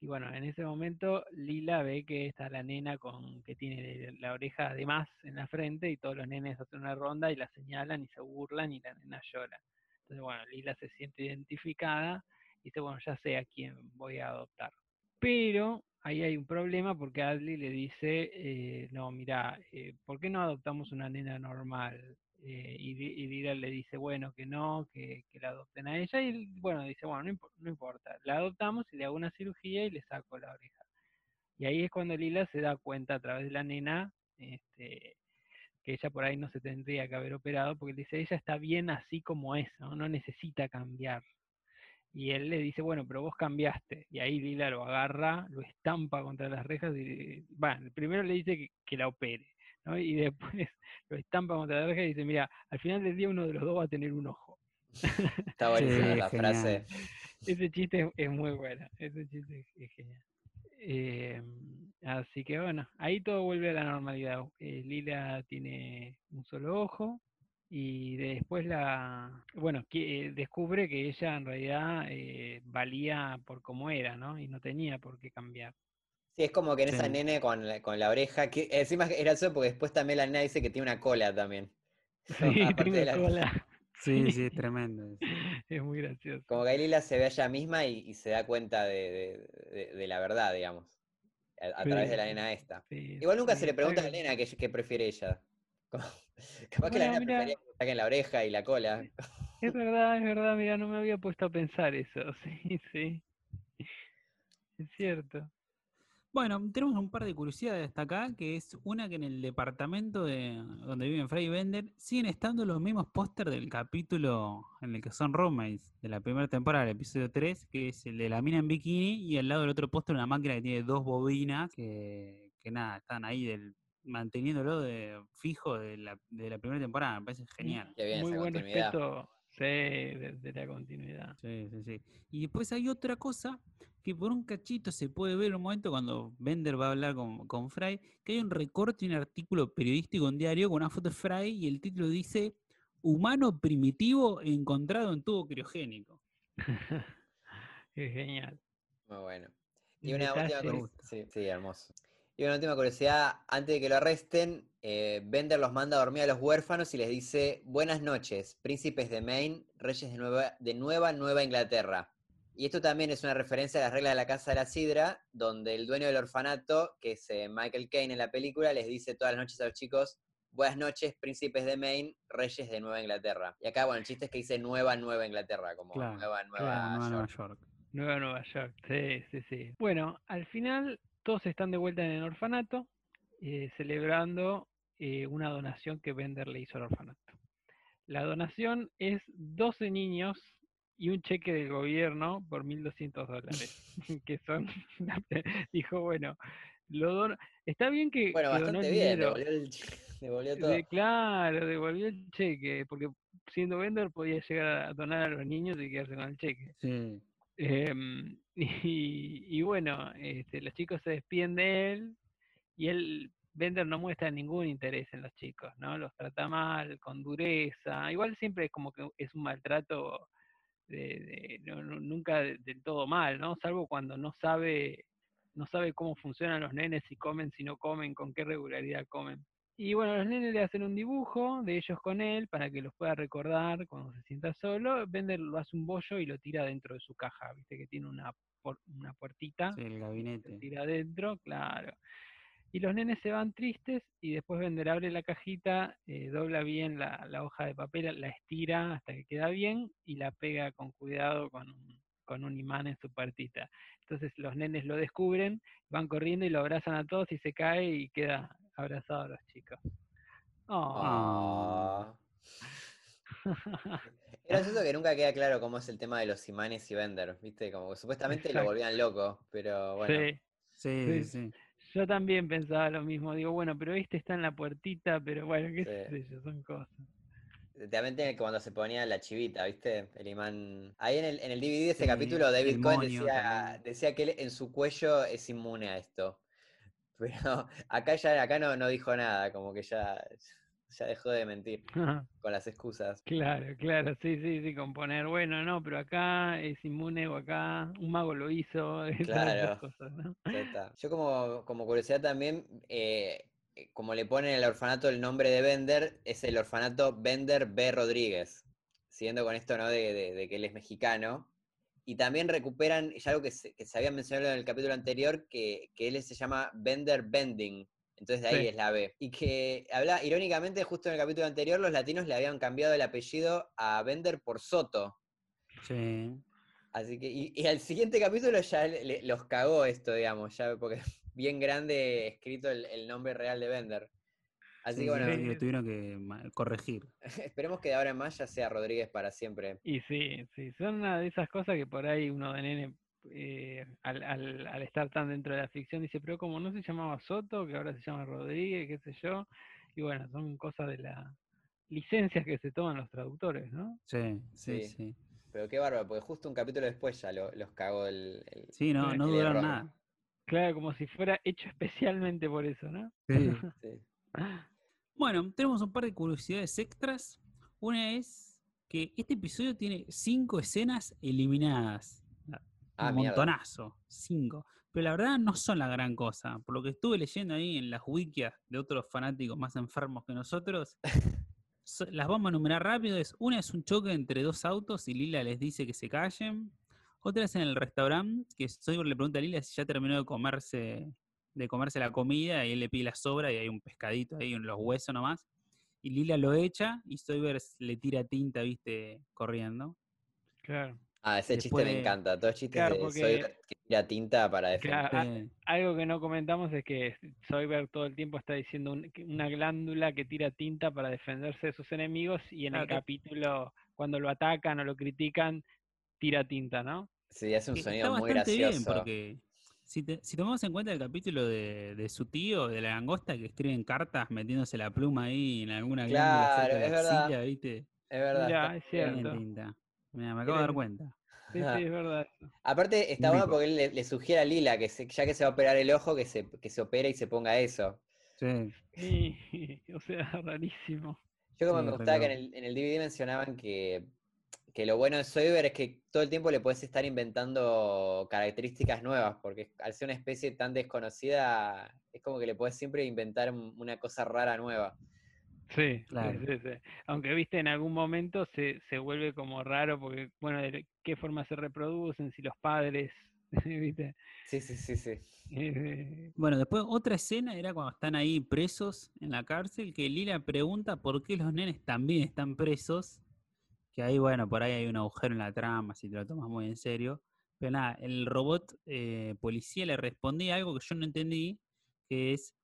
Speaker 4: Y bueno, en ese momento Lila ve que está la nena con que tiene la oreja de más en la frente y todos los nenes hacen una ronda y la señalan y se burlan y la nena llora. Entonces, bueno, Lila se siente identificada y dice, bueno, ya sé a quién voy a adoptar. Pero ahí hay un problema porque Adley le dice, eh, no, mira, eh, ¿por qué no adoptamos una nena normal? Eh, y, y le dice, bueno, que no, que, la adopten a ella. Y bueno, dice, bueno, no, no importa, la adoptamos y le hago una cirugía y le saco la oreja. Y ahí es cuando Lila se da cuenta a través de la nena este, que ella por ahí no se tendría que haber operado, porque dice, ella está bien así como es, no necesita cambiar. Y él le dice, bueno, pero vos cambiaste. Y ahí Lila lo agarra, lo estampa contra las rejas y, bueno, primero le dice que, que la opere, ¿no? Y después lo estampa contra las rejas y dice, mira, al final del día uno de los dos va a tener un ojo.
Speaker 2: Está buenísima
Speaker 1: Sí,
Speaker 2: la
Speaker 1: genial.
Speaker 2: frase.
Speaker 4: Ese chiste es, es muy bueno, ese chiste es, es genial. Eh, así que bueno, ahí todo vuelve a la normalidad. Eh, Lila tiene un solo ojo y después la, bueno, que, eh, descubre que ella en realidad eh, valía por como era, ¿no? Y no tenía por qué cambiar.
Speaker 2: Sí, es como que en esa
Speaker 1: Sí.
Speaker 2: nene con la, con la oreja, que encima era eso porque después también la nena dice que tiene una cola también.
Speaker 4: Sí,
Speaker 2: aparte
Speaker 4: tengo
Speaker 2: de la-
Speaker 4: cola.
Speaker 1: Sí, sí, es tremendo.
Speaker 4: Es muy gracioso.
Speaker 2: Como que ahí Lila se ve a ella misma y, y se da cuenta de, de- de- de la verdad, digamos, a, a través de la nena esta.
Speaker 4: Sí,
Speaker 2: Igual nunca
Speaker 4: sí,
Speaker 2: se le pregunta a la nena qué, qué prefiere ella. Capaz que la nena prefería que saquen la oreja y la cola.
Speaker 4: Es verdad, es verdad, mira, no me había puesto a pensar eso, sí, sí. Es cierto.
Speaker 1: Bueno, tenemos un par de curiosidades hasta acá, que es una que en el departamento de donde viven Fry y Bender siguen estando los mismos pósters del capítulo en el que son roommates de la primera temporada, el episodio 3, que es el de la mina en bikini, y al lado del otro póster una máquina que tiene dos bobinas, que, que nada, están ahí del, manteniéndolo de fijo de la, de la primera temporada, me parece genial.
Speaker 2: Qué bien
Speaker 4: Muy
Speaker 2: esa
Speaker 4: buen
Speaker 2: continuidad.
Speaker 4: respeto, sí, de, de la continuidad.
Speaker 1: Sí, sí, sí. Y después hay otra cosa que por un cachito se puede ver un momento cuando Bender va a hablar con, con Fry, que hay un recorte y un artículo periodístico en diario con una foto de Fry y el título dice Humano primitivo encontrado en tubo criogénico.
Speaker 4: Es genial.
Speaker 2: Muy bueno. Y
Speaker 4: Un
Speaker 2: una última cosa. Sí, sí, hermoso. Y una última curiosidad, antes de que lo arresten, eh, Bender los manda a dormir a los huérfanos y les dice, buenas noches, príncipes de Maine, reyes de Nueva, de Nueva Nueva Inglaterra. Y esto también es una referencia a las reglas de la Casa de la Sidra, donde el dueño del orfanato, que es eh, Michael Caine en la película, les dice todas las noches a los chicos, buenas noches, príncipes de Maine, reyes de Nueva Inglaterra. Y acá, bueno, el chiste es que dice Nueva Nueva Inglaterra, como
Speaker 1: Claro,
Speaker 2: Nueva Nueva,
Speaker 1: Claro.
Speaker 2: York.
Speaker 4: Nueva Nueva York, sí, sí, sí. Bueno, al final todos están de vuelta en el orfanato, eh, celebrando eh, una donación que Bender le hizo al orfanato. La donación es 12 niños y un cheque del gobierno por 1.200 dólares, que son, dijo, bueno, lo dono- está bien que,
Speaker 2: Bueno,
Speaker 4: que
Speaker 2: bastante bien, devolvió, el- devolvió todo.
Speaker 4: de- claro, devolvió el cheque, porque siendo Bender podía llegar a donar a los niños y quedarse con el cheque.
Speaker 1: Sí.
Speaker 4: Em, y, y bueno, este, los chicos se despiden de él y él, Bender no muestra ningún interés en los chicos, ¿no? Los trata mal, con dureza. Igual siempre es como que es un maltrato de, de- no- nunca de- del todo mal, ¿no? Salvo cuando no sabe, no sabe cómo funcionan los nenes, si comen, si no comen, con qué regularidad comen. Y bueno, los nenes le hacen un dibujo de ellos con él para que los pueda recordar cuando se sienta solo. Bender lo hace un bollo y lo tira dentro de su caja, viste que tiene una, por- una puertita,
Speaker 1: Sí, el
Speaker 4: lo
Speaker 1: gabinete.
Speaker 4: tira adentro, claro. Y los nenes se van tristes y después Bender abre la cajita, eh, dobla bien la, la hoja de papel, la estira hasta que queda bien y la pega con cuidado con un, con un imán en su puertita. Entonces los nenes lo descubren, van corriendo y lo abrazan a todos y se cae y queda abrazado a los chicos. Oh.
Speaker 2: Ah. Es gracioso que nunca queda claro cómo es el tema de los imanes y Bender, ¿viste? Como que supuestamente lo volvían loco, pero bueno.
Speaker 4: Sí,
Speaker 1: Sí,
Speaker 4: Sí.
Speaker 1: sí.
Speaker 4: yo también pensaba lo mismo. Digo, bueno, pero este está en la puertita, pero bueno, qué
Speaker 2: Sí.
Speaker 4: sé yo, son cosas.
Speaker 2: También tiene que cuando se ponía la chivita, ¿viste? El imán. Ahí en el, en el DVD de ese
Speaker 1: Sí,
Speaker 2: capítulo, David Cohen decía,
Speaker 1: también.
Speaker 2: decía que él en su cuello es inmune a esto. Pero acá ya acá no, no dijo nada, como que ya, ya dejó de mentir con las excusas.
Speaker 4: Claro, claro, sí, sí, sí, componer, bueno, no, pero acá es inmune o acá un mago lo hizo,
Speaker 2: Claro.
Speaker 4: cosas, ¿no?
Speaker 2: Ya está. Yo como, como curiosidad también, eh, eh, como le ponen al orfanato el nombre de Bender, es el orfanato Bender B. Rodríguez. Siguiendo con esto, ¿no? De, de- de que él es mexicano. Y también recuperan, ya algo que se, que se había mencionado en el capítulo anterior, que, que él se llama Bender Bending. Entonces de ahí
Speaker 4: Sí.
Speaker 2: es la B. Y que habla, irónicamente, justo en el capítulo anterior, los latinos le habían cambiado el apellido a Bender por Soto.
Speaker 1: Sí.
Speaker 2: Así que, y, y al siguiente capítulo ya le- los cagó esto, digamos, ya porque bien grande escrito el, el nombre real de Bender. Así
Speaker 1: Sí,
Speaker 2: que bueno,
Speaker 1: sí, lo tuvieron que corregir.
Speaker 2: esperemos que de ahora en más ya sea Rodríguez para siempre.
Speaker 4: Y sí, sí, son una de esas cosas que por ahí uno de nene, eh, al, al, al estar tan dentro de la ficción, dice, pero como no se llamaba Soto, que ahora se llama Rodríguez, qué sé yo, y bueno, son cosas de las licencias que se toman los traductores, ¿no?
Speaker 1: Sí, sí,
Speaker 2: Sí.
Speaker 1: sí.
Speaker 2: Pero qué bárbaro, porque justo un capítulo después ya lo- los cagó el. el-
Speaker 1: Sí, no, no duraron nada.
Speaker 4: Claro, como si fuera hecho especialmente por eso, ¿no?
Speaker 1: Sí.
Speaker 2: sí.
Speaker 1: Bueno, tenemos un par de curiosidades extras. Una es que este episodio tiene cinco escenas eliminadas.
Speaker 2: Ah,
Speaker 1: un
Speaker 2: mierda.
Speaker 1: montonazo. Cinco. Pero la verdad no son la gran cosa. Por lo que estuve leyendo ahí en las wikias de otros fanáticos más enfermos que nosotros, so- las vamos a enumerar rápido. Es, una es un choque entre dos autos y Lila les dice que se callen. Otra es en el restaurante, que Soybor le pregunta a Lila si ya terminó de comerse, de comerse la comida y él le pide la sobra y hay un pescadito ahí, los huesos nomás. Y Lila lo echa y Soyber le tira tinta, viste, corriendo.
Speaker 4: Claro.
Speaker 2: Ah, ese chiste
Speaker 1: Después
Speaker 2: me encanta. Todos chistes
Speaker 4: Claro,
Speaker 2: de
Speaker 4: porque-
Speaker 2: Sawyer que tira tinta para defender.
Speaker 4: Claro, algo que no comentamos es que Soyber todo el tiempo está diciendo un- una glándula que tira tinta para defenderse de sus enemigos y en el
Speaker 1: que-
Speaker 4: capítulo, cuando lo atacan o lo critican, tira tinta, ¿no?
Speaker 2: Sí, hace un
Speaker 1: que
Speaker 2: sonido
Speaker 1: está
Speaker 2: muy gracioso.
Speaker 1: bien porque si, te- si tomamos en cuenta el capítulo de, de su tío, de la langosta, que escriben cartas metiéndose la pluma ahí en alguna glándula cerca
Speaker 2: Claro,
Speaker 1: de
Speaker 2: es
Speaker 1: la
Speaker 2: verdad.
Speaker 1: ¿viste?
Speaker 2: Es verdad.
Speaker 4: Mirá, es cierto.
Speaker 1: tinta. Mira, me acabo de dar cuenta.
Speaker 4: Sí, sí, es verdad.
Speaker 2: Aparte, está bueno
Speaker 1: po-
Speaker 2: porque él le, le sugiere a Lila que se- ya que se va a operar el ojo, que se, que se opere y se ponga eso.
Speaker 1: Sí.
Speaker 4: Sí, o sea, rarísimo.
Speaker 2: Yo como
Speaker 1: Sí,
Speaker 2: me gustaba que en
Speaker 1: loco.
Speaker 2: el, en el DVD mencionaban que, que lo bueno de Soyber es que todo el tiempo le puedes estar inventando características nuevas, porque al ser una especie tan desconocida, es como que le puedes siempre inventar un- una cosa rara nueva.
Speaker 4: Sí,
Speaker 1: Claro.
Speaker 4: sí, sí. Aunque viste, en algún momento se, se vuelve como raro porque, bueno, de qué forma se reproducen, si los padres, viste.
Speaker 2: Sí, sí, sí, sí.
Speaker 4: Eh,
Speaker 1: Bueno, después otra escena era cuando están ahí presos en la cárcel, que Lila pregunta por qué los nenes también están presos. Que ahí, bueno, por ahí hay un agujero en la trama, si te lo tomas muy en serio. Pero nada, el robot eh, policía le respondía algo que yo no entendí, que es,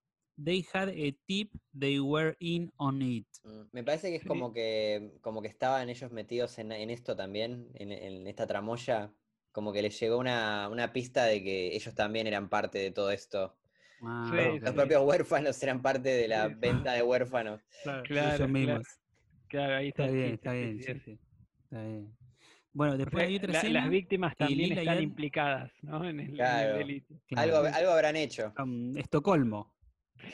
Speaker 1: they had a tip, they were in on it.
Speaker 2: Mm, Me parece que es como que como que estaban ellos metidos en, en esto también, en, en esta tramoya, como que les llegó una, una pista de que ellos también eran parte de todo esto.
Speaker 1: Ah,
Speaker 4: Sí,
Speaker 2: Los, propios huérfanos eran parte de la
Speaker 4: Sí.
Speaker 2: venta de huérfanos.
Speaker 1: Claro,
Speaker 4: Claro,
Speaker 1: ellos mismos.
Speaker 4: claro, ahí está,
Speaker 1: Está bien, está bien,
Speaker 4: sí,
Speaker 1: sí, está bien. Bueno,
Speaker 4: O
Speaker 1: después
Speaker 4: sea,
Speaker 1: hay otra
Speaker 4: la-
Speaker 1: escena.
Speaker 4: las víctimas también
Speaker 1: y
Speaker 4: están
Speaker 1: Ad-
Speaker 4: implicadas, ¿no? En el, en el
Speaker 2: Claro.
Speaker 4: delito.
Speaker 1: claro,
Speaker 2: Algo, algo habrán hecho.
Speaker 1: um, Estocolmo.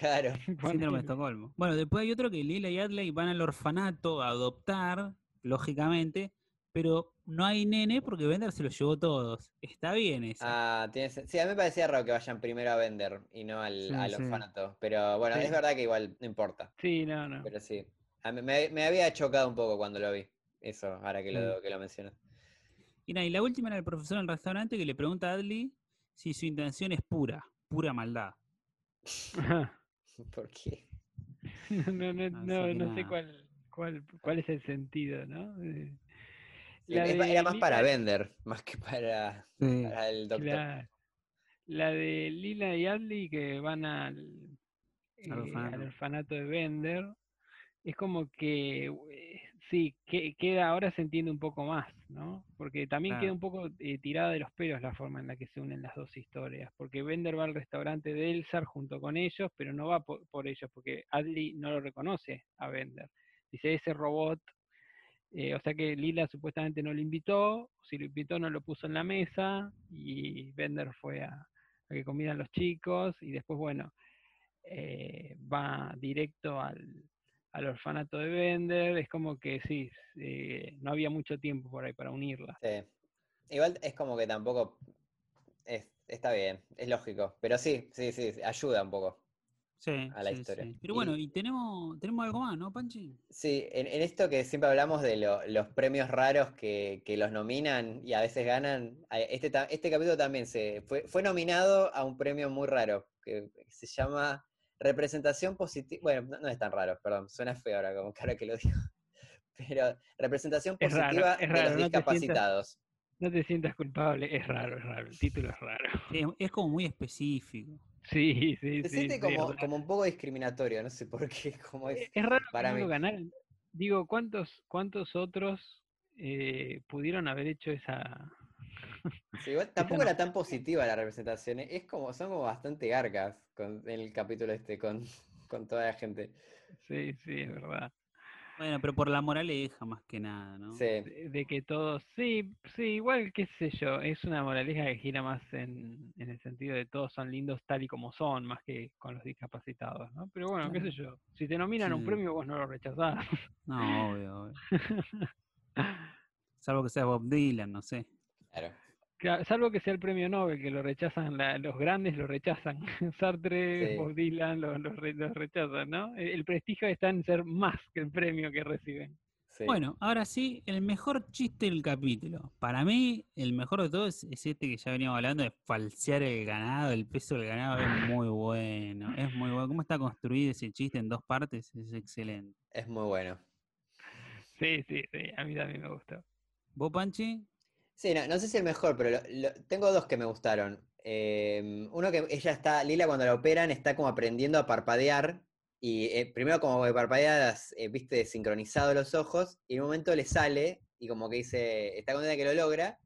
Speaker 2: Claro.
Speaker 1: Síndrome de. Estocolmo. Bueno, después hay otro que Lila y Adley van al orfanato a adoptar, lógicamente, pero no hay nene porque Bender se los llevó todos. Está bien esa.
Speaker 2: Ah, sí, a mí me parecía raro que vayan primero a vender y no al,
Speaker 1: Sí,
Speaker 2: al
Speaker 1: sí.
Speaker 2: orfanato. Pero bueno,
Speaker 4: Sí.
Speaker 2: es verdad que igual no importa.
Speaker 4: Sí, no, no.
Speaker 2: Pero sí. A mí me, me había chocado un poco cuando lo vi. Eso, ahora que lo, que lo mencionas.
Speaker 1: Y, nada, y la última era el profesor en el restaurante que le pregunta a Adley si su intención es pura, pura maldad.
Speaker 2: ¿Por qué?
Speaker 4: No, no, no, sé cuál, cuál, cuál es el sentido, ¿no? Eh, La
Speaker 2: era más para vender, más que para,
Speaker 1: Sí.
Speaker 2: para el doctor.
Speaker 4: La, la de Lila y Adley que van al, eh, al
Speaker 1: orfanato.
Speaker 4: orfanato de Bender, es como que eh, sí, que, queda, ahora se entiende un poco más, ¿no? Porque también queda un poco eh, tirada de los pelos la forma en la que se unen las dos historias, porque Bender va al restaurante de Elzar junto con ellos, pero no va por, por ellos, porque Adley no lo reconoce a Bender. Dice, ese robot eh, o sea que Lila supuestamente no lo invitó, si lo invitó no lo puso en la mesa y Bender fue a, a que comieran los chicos y después, bueno, va directo al, al orfanato de Bender, es como que sí, eh, no había mucho tiempo por ahí para unirla.
Speaker 2: Sí. Igual es como que tampoco es- está bien, es lógico. Pero sí, sí, sí, ayuda un poco.
Speaker 1: Sí,
Speaker 2: a la
Speaker 1: sí,
Speaker 2: historia.
Speaker 1: sí. Pero bueno, y tenemos, tenemos algo más, ¿no, Panchi?
Speaker 2: Sí, en, en esto que siempre hablamos de lo- los premios raros que, que los nominan y a veces ganan, este, este capítulo también se fue, fue nominado a un premio muy raro, que se llama Representación Positiva. Bueno, no, no es tan raro, perdón, suena feo ahora como que ahora que lo digo. Pero Representación
Speaker 4: Es raro,
Speaker 2: Positiva
Speaker 4: es
Speaker 2: de
Speaker 4: raro,
Speaker 2: los
Speaker 4: no te sientas-
Speaker 2: discapacitados.
Speaker 4: No te sientas culpable, es raro, es raro, el título es raro.
Speaker 1: Es, es como muy específico.
Speaker 4: Sí, sí,
Speaker 2: Se
Speaker 4: sí.
Speaker 2: siente
Speaker 4: sí,
Speaker 2: como,
Speaker 4: es raro.
Speaker 2: como un poco discriminatorio, no sé por qué, como es
Speaker 4: Es raro
Speaker 2: para mí.
Speaker 4: ganaran. Digo, ¿cuántos, cuántos otros eh, pudieron haber hecho esa...
Speaker 2: Sí, igual tampoco era tan positiva la representación. eh, Es como, son como bastante garcas con, en el capítulo este con, con toda la gente.
Speaker 4: Sí, sí, es verdad.
Speaker 1: Bueno, pero por la moraleja más que nada, ¿no?
Speaker 2: Sí,
Speaker 4: De, de que todos, sí, sí, igual, qué sé yo, es una moraleja que gira más en, en el sentido de todos son lindos tal y como son, más que con los discapacitados, ¿no? Pero bueno, qué sé yo, si te nominan un premio vos no lo rechazás.
Speaker 1: No, obvio, obvio. Salvo que sea Bob Dylan, no sé.
Speaker 2: claro.
Speaker 4: Claro, salvo que sea el premio Nobel, que lo rechazan, la- los grandes lo rechazan. Sartre,
Speaker 2: Sí.
Speaker 4: Bob Dylan lo, lo re- lo rechazan, ¿no? El, el prestigio está en ser más que el premio que reciben.
Speaker 2: sí.
Speaker 1: Bueno, ahora sí, el mejor chiste del capítulo. Para mí, el mejor de todos es este que ya veníamos hablando de falsear el ganado, el peso del ganado es muy bueno, es muy bueno. ¿Cómo está construido ese chiste en dos partes? Es excelente.
Speaker 2: Es muy bueno.
Speaker 4: Sí, sí, sí, a mí también me gustó.
Speaker 1: ¿Vos, Panchi?
Speaker 2: Sí, no, no sé si el mejor, pero lo- lo- tengo dos que me gustaron. Eh, uno que ella está, Lila cuando la operan está como aprendiendo a parpadear y eh, primero como que parpadea, las, eh, viste, sincronizado los ojos y en un momento le sale y como que dice, está contenta que lo logra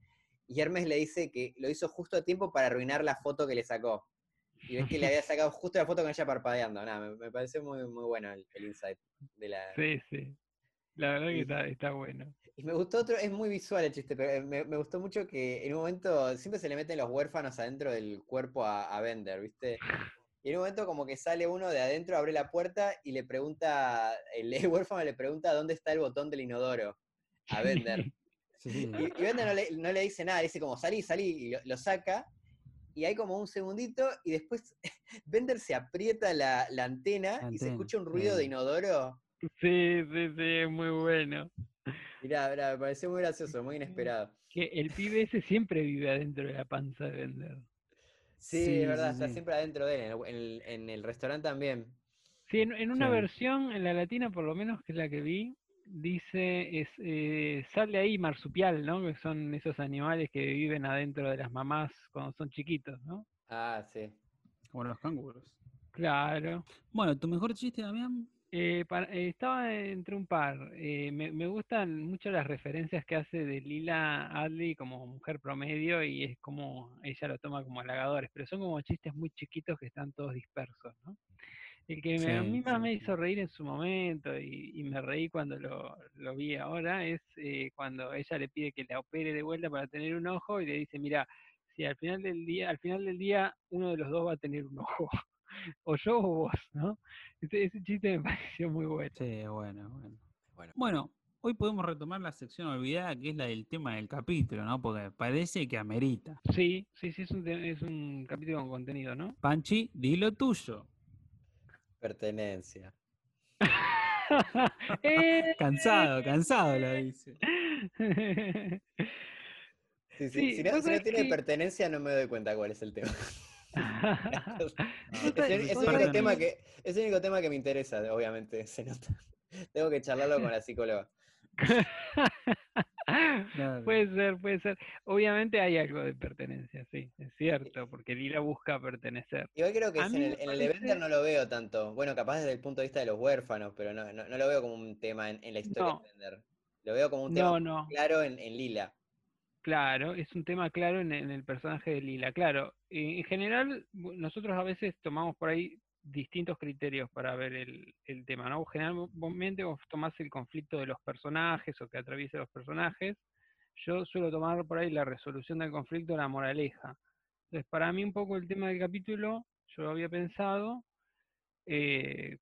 Speaker 2: y Hermes le dice que lo hizo justo a tiempo para arruinar la foto que le sacó. Y ves que le había sacado justo la foto con ella parpadeando. Nada, me, me pareció muy, muy bueno el, el insight de la,
Speaker 4: Sí, sí. La verdad que está, está bueno.
Speaker 2: Y me gustó otro, es muy visual el chiste, pero eh, me, me gustó mucho que en un momento siempre se le meten los huérfanos adentro del cuerpo a, a Bender, ¿viste? Y en un momento como que sale uno de adentro, abre la puerta y le pregunta, el, huérfano le pregunta dónde está el botón del inodoro a Bender.
Speaker 1: Sí.
Speaker 2: Y, y Bender no le, no le dice nada, le dice como salí, salí, y lo, lo saca. Y hay como un segundito, y después Bender se aprieta la, la antena y se escucha un ruido de inodoro.
Speaker 4: Sí, sí, sí, es muy bueno.
Speaker 2: Mirá, mirá, me pareció muy gracioso, muy inesperado.
Speaker 4: Que el pibe ese siempre vive adentro de la panza de Bender.
Speaker 2: Sí,
Speaker 1: Sí,
Speaker 2: es verdad,
Speaker 1: sí,
Speaker 2: está
Speaker 1: sí.
Speaker 2: siempre adentro de él, en el, en el- en el restaurante también.
Speaker 4: Sí, en, en una
Speaker 1: Sí.
Speaker 4: versión, en la latina por lo menos, que es la que vi, dice, es, eh, sale ahí marsupial, ¿no? Que son esos animales que viven adentro de las mamás cuando son chiquitos, ¿no?
Speaker 2: Ah, sí.
Speaker 1: Como los canguros.
Speaker 4: Claro.
Speaker 1: Bueno, ¿tu mejor chiste, Damián?
Speaker 4: Eh, para- eh, estaba entre un par. eh, me, me gustan mucho las referencias que hace de Lila Adley como mujer promedio y es como ella lo toma como halagadores, pero son como chistes muy chiquitos que están todos dispersos, ¿no? El que me- a mí más
Speaker 1: sí,
Speaker 4: me hizo reír en su momento y, y me reí cuando lo, lo vi ahora es eh, cuando ella le pide que la opere de vuelta para tener un ojo y le dice, mira, si al final del día, al final del día uno de los dos va a tener un ojo, o yo o vos, ¿no? Ese, ese chiste me pareció muy bueno.
Speaker 1: Sí, bueno, bueno.
Speaker 2: Bueno.
Speaker 1: Bueno, hoy podemos retomar la sección olvidada, que es la del tema del capítulo, ¿no? Porque parece que amerita.
Speaker 4: Sí, sí, sí, es un, te- es un capítulo con contenido, ¿no?
Speaker 1: Panchi, di lo tuyo.
Speaker 2: Pertenencia.
Speaker 4: ¡Eh!
Speaker 1: Cansado, cansado lo dice.
Speaker 2: Sí, sí,
Speaker 4: Sí,
Speaker 2: si, no, si no tiene
Speaker 4: que-
Speaker 2: pertenencia no me doy cuenta cuál es el tema. Es el, es
Speaker 4: vos
Speaker 2: el único tema
Speaker 4: que-
Speaker 2: es el único tema que me interesa, obviamente, se nota. Tengo que charlarlo con la psicóloga.
Speaker 4: Puede ser, puede ser. Obviamente hay algo de pertenencia, sí, es cierto, porque Lila busca pertenecer.
Speaker 2: Igual creo que es en el, en
Speaker 4: parece-
Speaker 2: no lo veo tanto. Bueno, capaz desde el punto de vista de los huérfanos, pero no, no, no lo veo como un tema en, en la historia
Speaker 4: No.
Speaker 2: de Bender. Lo veo como un tema
Speaker 4: No, no,
Speaker 2: claro en, en Lila.
Speaker 4: Claro, es un tema claro en, en el personaje de Lila. Claro, eh, en general nosotros a veces tomamos por ahí distintos criterios para ver el, el tema, ¿no? Generalmente vos tomás el conflicto de los personajes o que atraviesa los personajes. Yo suelo tomar por ahí la resolución del conflicto, la moraleja. Entonces, para mí un poco el tema del capítulo, yo lo había pensado, eh,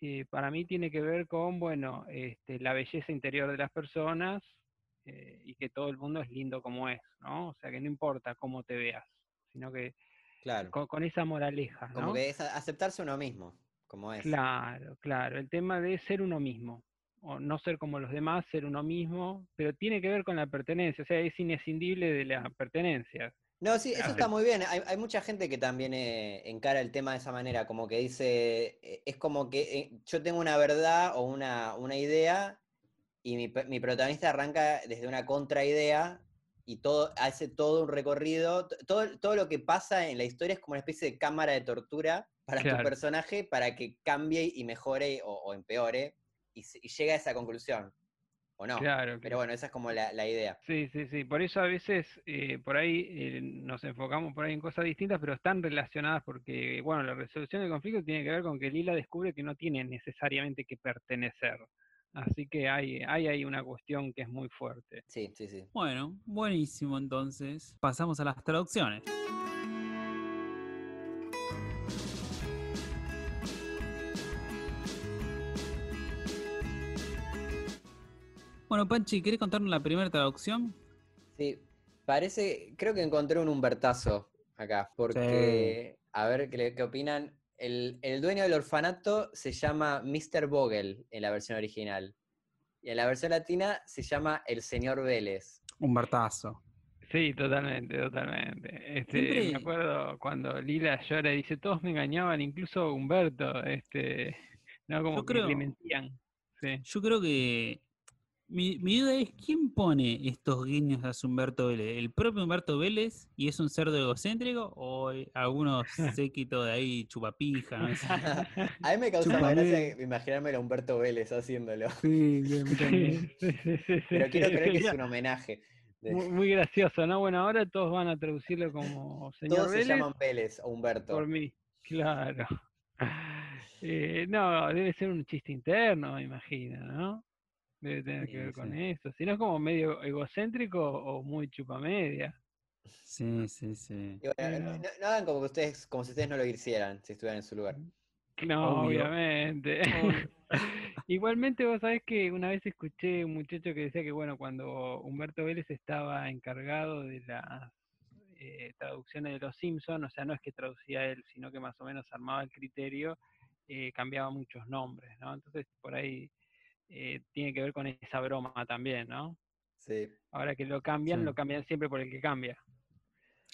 Speaker 4: eh, para mí tiene que ver con, bueno, este, la belleza interior de las personas eh, y que todo el mundo es lindo como es, ¿no? O sea, que no importa cómo te veas, sino que
Speaker 2: Claro.
Speaker 4: con, con esa moraleja,
Speaker 2: Como
Speaker 4: ¿no?
Speaker 2: que es aceptarse uno mismo, como es.
Speaker 4: Claro, claro, el tema de ser uno mismo, o no ser como los demás, ser uno mismo, pero tiene que ver con la pertenencia, o sea, es inescindible de la pertenencia.
Speaker 2: No, sí, eso está muy bien. Hay, hay mucha gente que también eh, encara el tema de esa manera, como que dice, eh, es como que eh, yo tengo una verdad o una, una idea y mi, mi protagonista arranca desde una contraidea y todo, hace todo un recorrido. Todo, todo lo que pasa en la historia es como una especie de cámara de tortura para tu
Speaker 4: Claro.
Speaker 2: personaje para que cambie y mejore o, o empeore y, y llegue a esa conclusión. ¿O no?
Speaker 4: Claro,
Speaker 2: Pero bueno, esa es como la, la idea.
Speaker 4: Sí, sí, sí. Por eso a veces eh, por ahí eh, nos enfocamos por ahí en cosas distintas, pero están relacionadas porque, bueno, la resolución del conflicto tiene que ver con que Lila descubre que no tiene necesariamente que pertenecer. Así que hay, hay ahí una cuestión que es muy fuerte.
Speaker 2: Sí, sí, sí.
Speaker 1: Bueno, buenísimo entonces. Pasamos a las traducciones. Bueno, Panchi, ¿querés contarnos la primera traducción?
Speaker 2: Sí, parece, creo que encontré un Humbertazo acá, porque, a ver qué, opinan. El, el dueño del orfanato se llama Mr. Vogel en la versión original. Y en la versión latina se llama El Señor Vélez.
Speaker 1: Un bertazo.
Speaker 4: Sí, totalmente, totalmente. Este, Me acuerdo cuando Lila llora y dice, todos me engañaban, incluso Humberto, este, no como
Speaker 1: Yo
Speaker 4: que
Speaker 1: creo-
Speaker 4: le mentían. Sí.
Speaker 1: Yo creo que mi, mi duda es quién pone estos guiños a Humberto Vélez, el propio Humberto Vélez y es un cerdo egocéntrico o algunos séquitos de ahí chupapija, no sé.
Speaker 2: A mí me causa más gracia imaginarme a Humberto Vélez haciéndolo.
Speaker 1: Sí,
Speaker 4: sí, sí,
Speaker 2: Pero quiero creer que es un homenaje. de-
Speaker 4: Muy, muy gracioso, ¿no? Bueno, ahora todos van a traducirlo como señor
Speaker 2: Todos se
Speaker 4: Vélez
Speaker 2: llaman Vélez o Humberto.
Speaker 4: por mí, claro. Eh, no, debe ser un chiste interno, me imagino, ¿no? Debe tener que
Speaker 1: Sí,
Speaker 4: ver con eso. Si no es como medio egocéntrico o muy chupamedia.
Speaker 1: Sí, sí, sí.
Speaker 2: Bueno,
Speaker 4: Pero-
Speaker 2: no, no hagan como que ustedes, como si ustedes no lo hicieran si estuvieran en su lugar.
Speaker 4: No,
Speaker 1: Obvio.
Speaker 4: obviamente. Igualmente, vos sabés que una vez escuché un muchacho que decía que, bueno, cuando Humberto Vélez estaba encargado de las eh, traducciones de Los Simpsons, o sea, no es que traducía él, sino que más o menos armaba el criterio, eh, cambiaba muchos nombres, ¿no? Entonces, por ahí eh, tiene que ver con esa broma también, ¿no?
Speaker 2: Sí.
Speaker 4: Ahora que lo cambian,
Speaker 1: Sí.
Speaker 4: lo cambian siempre por el que cambia.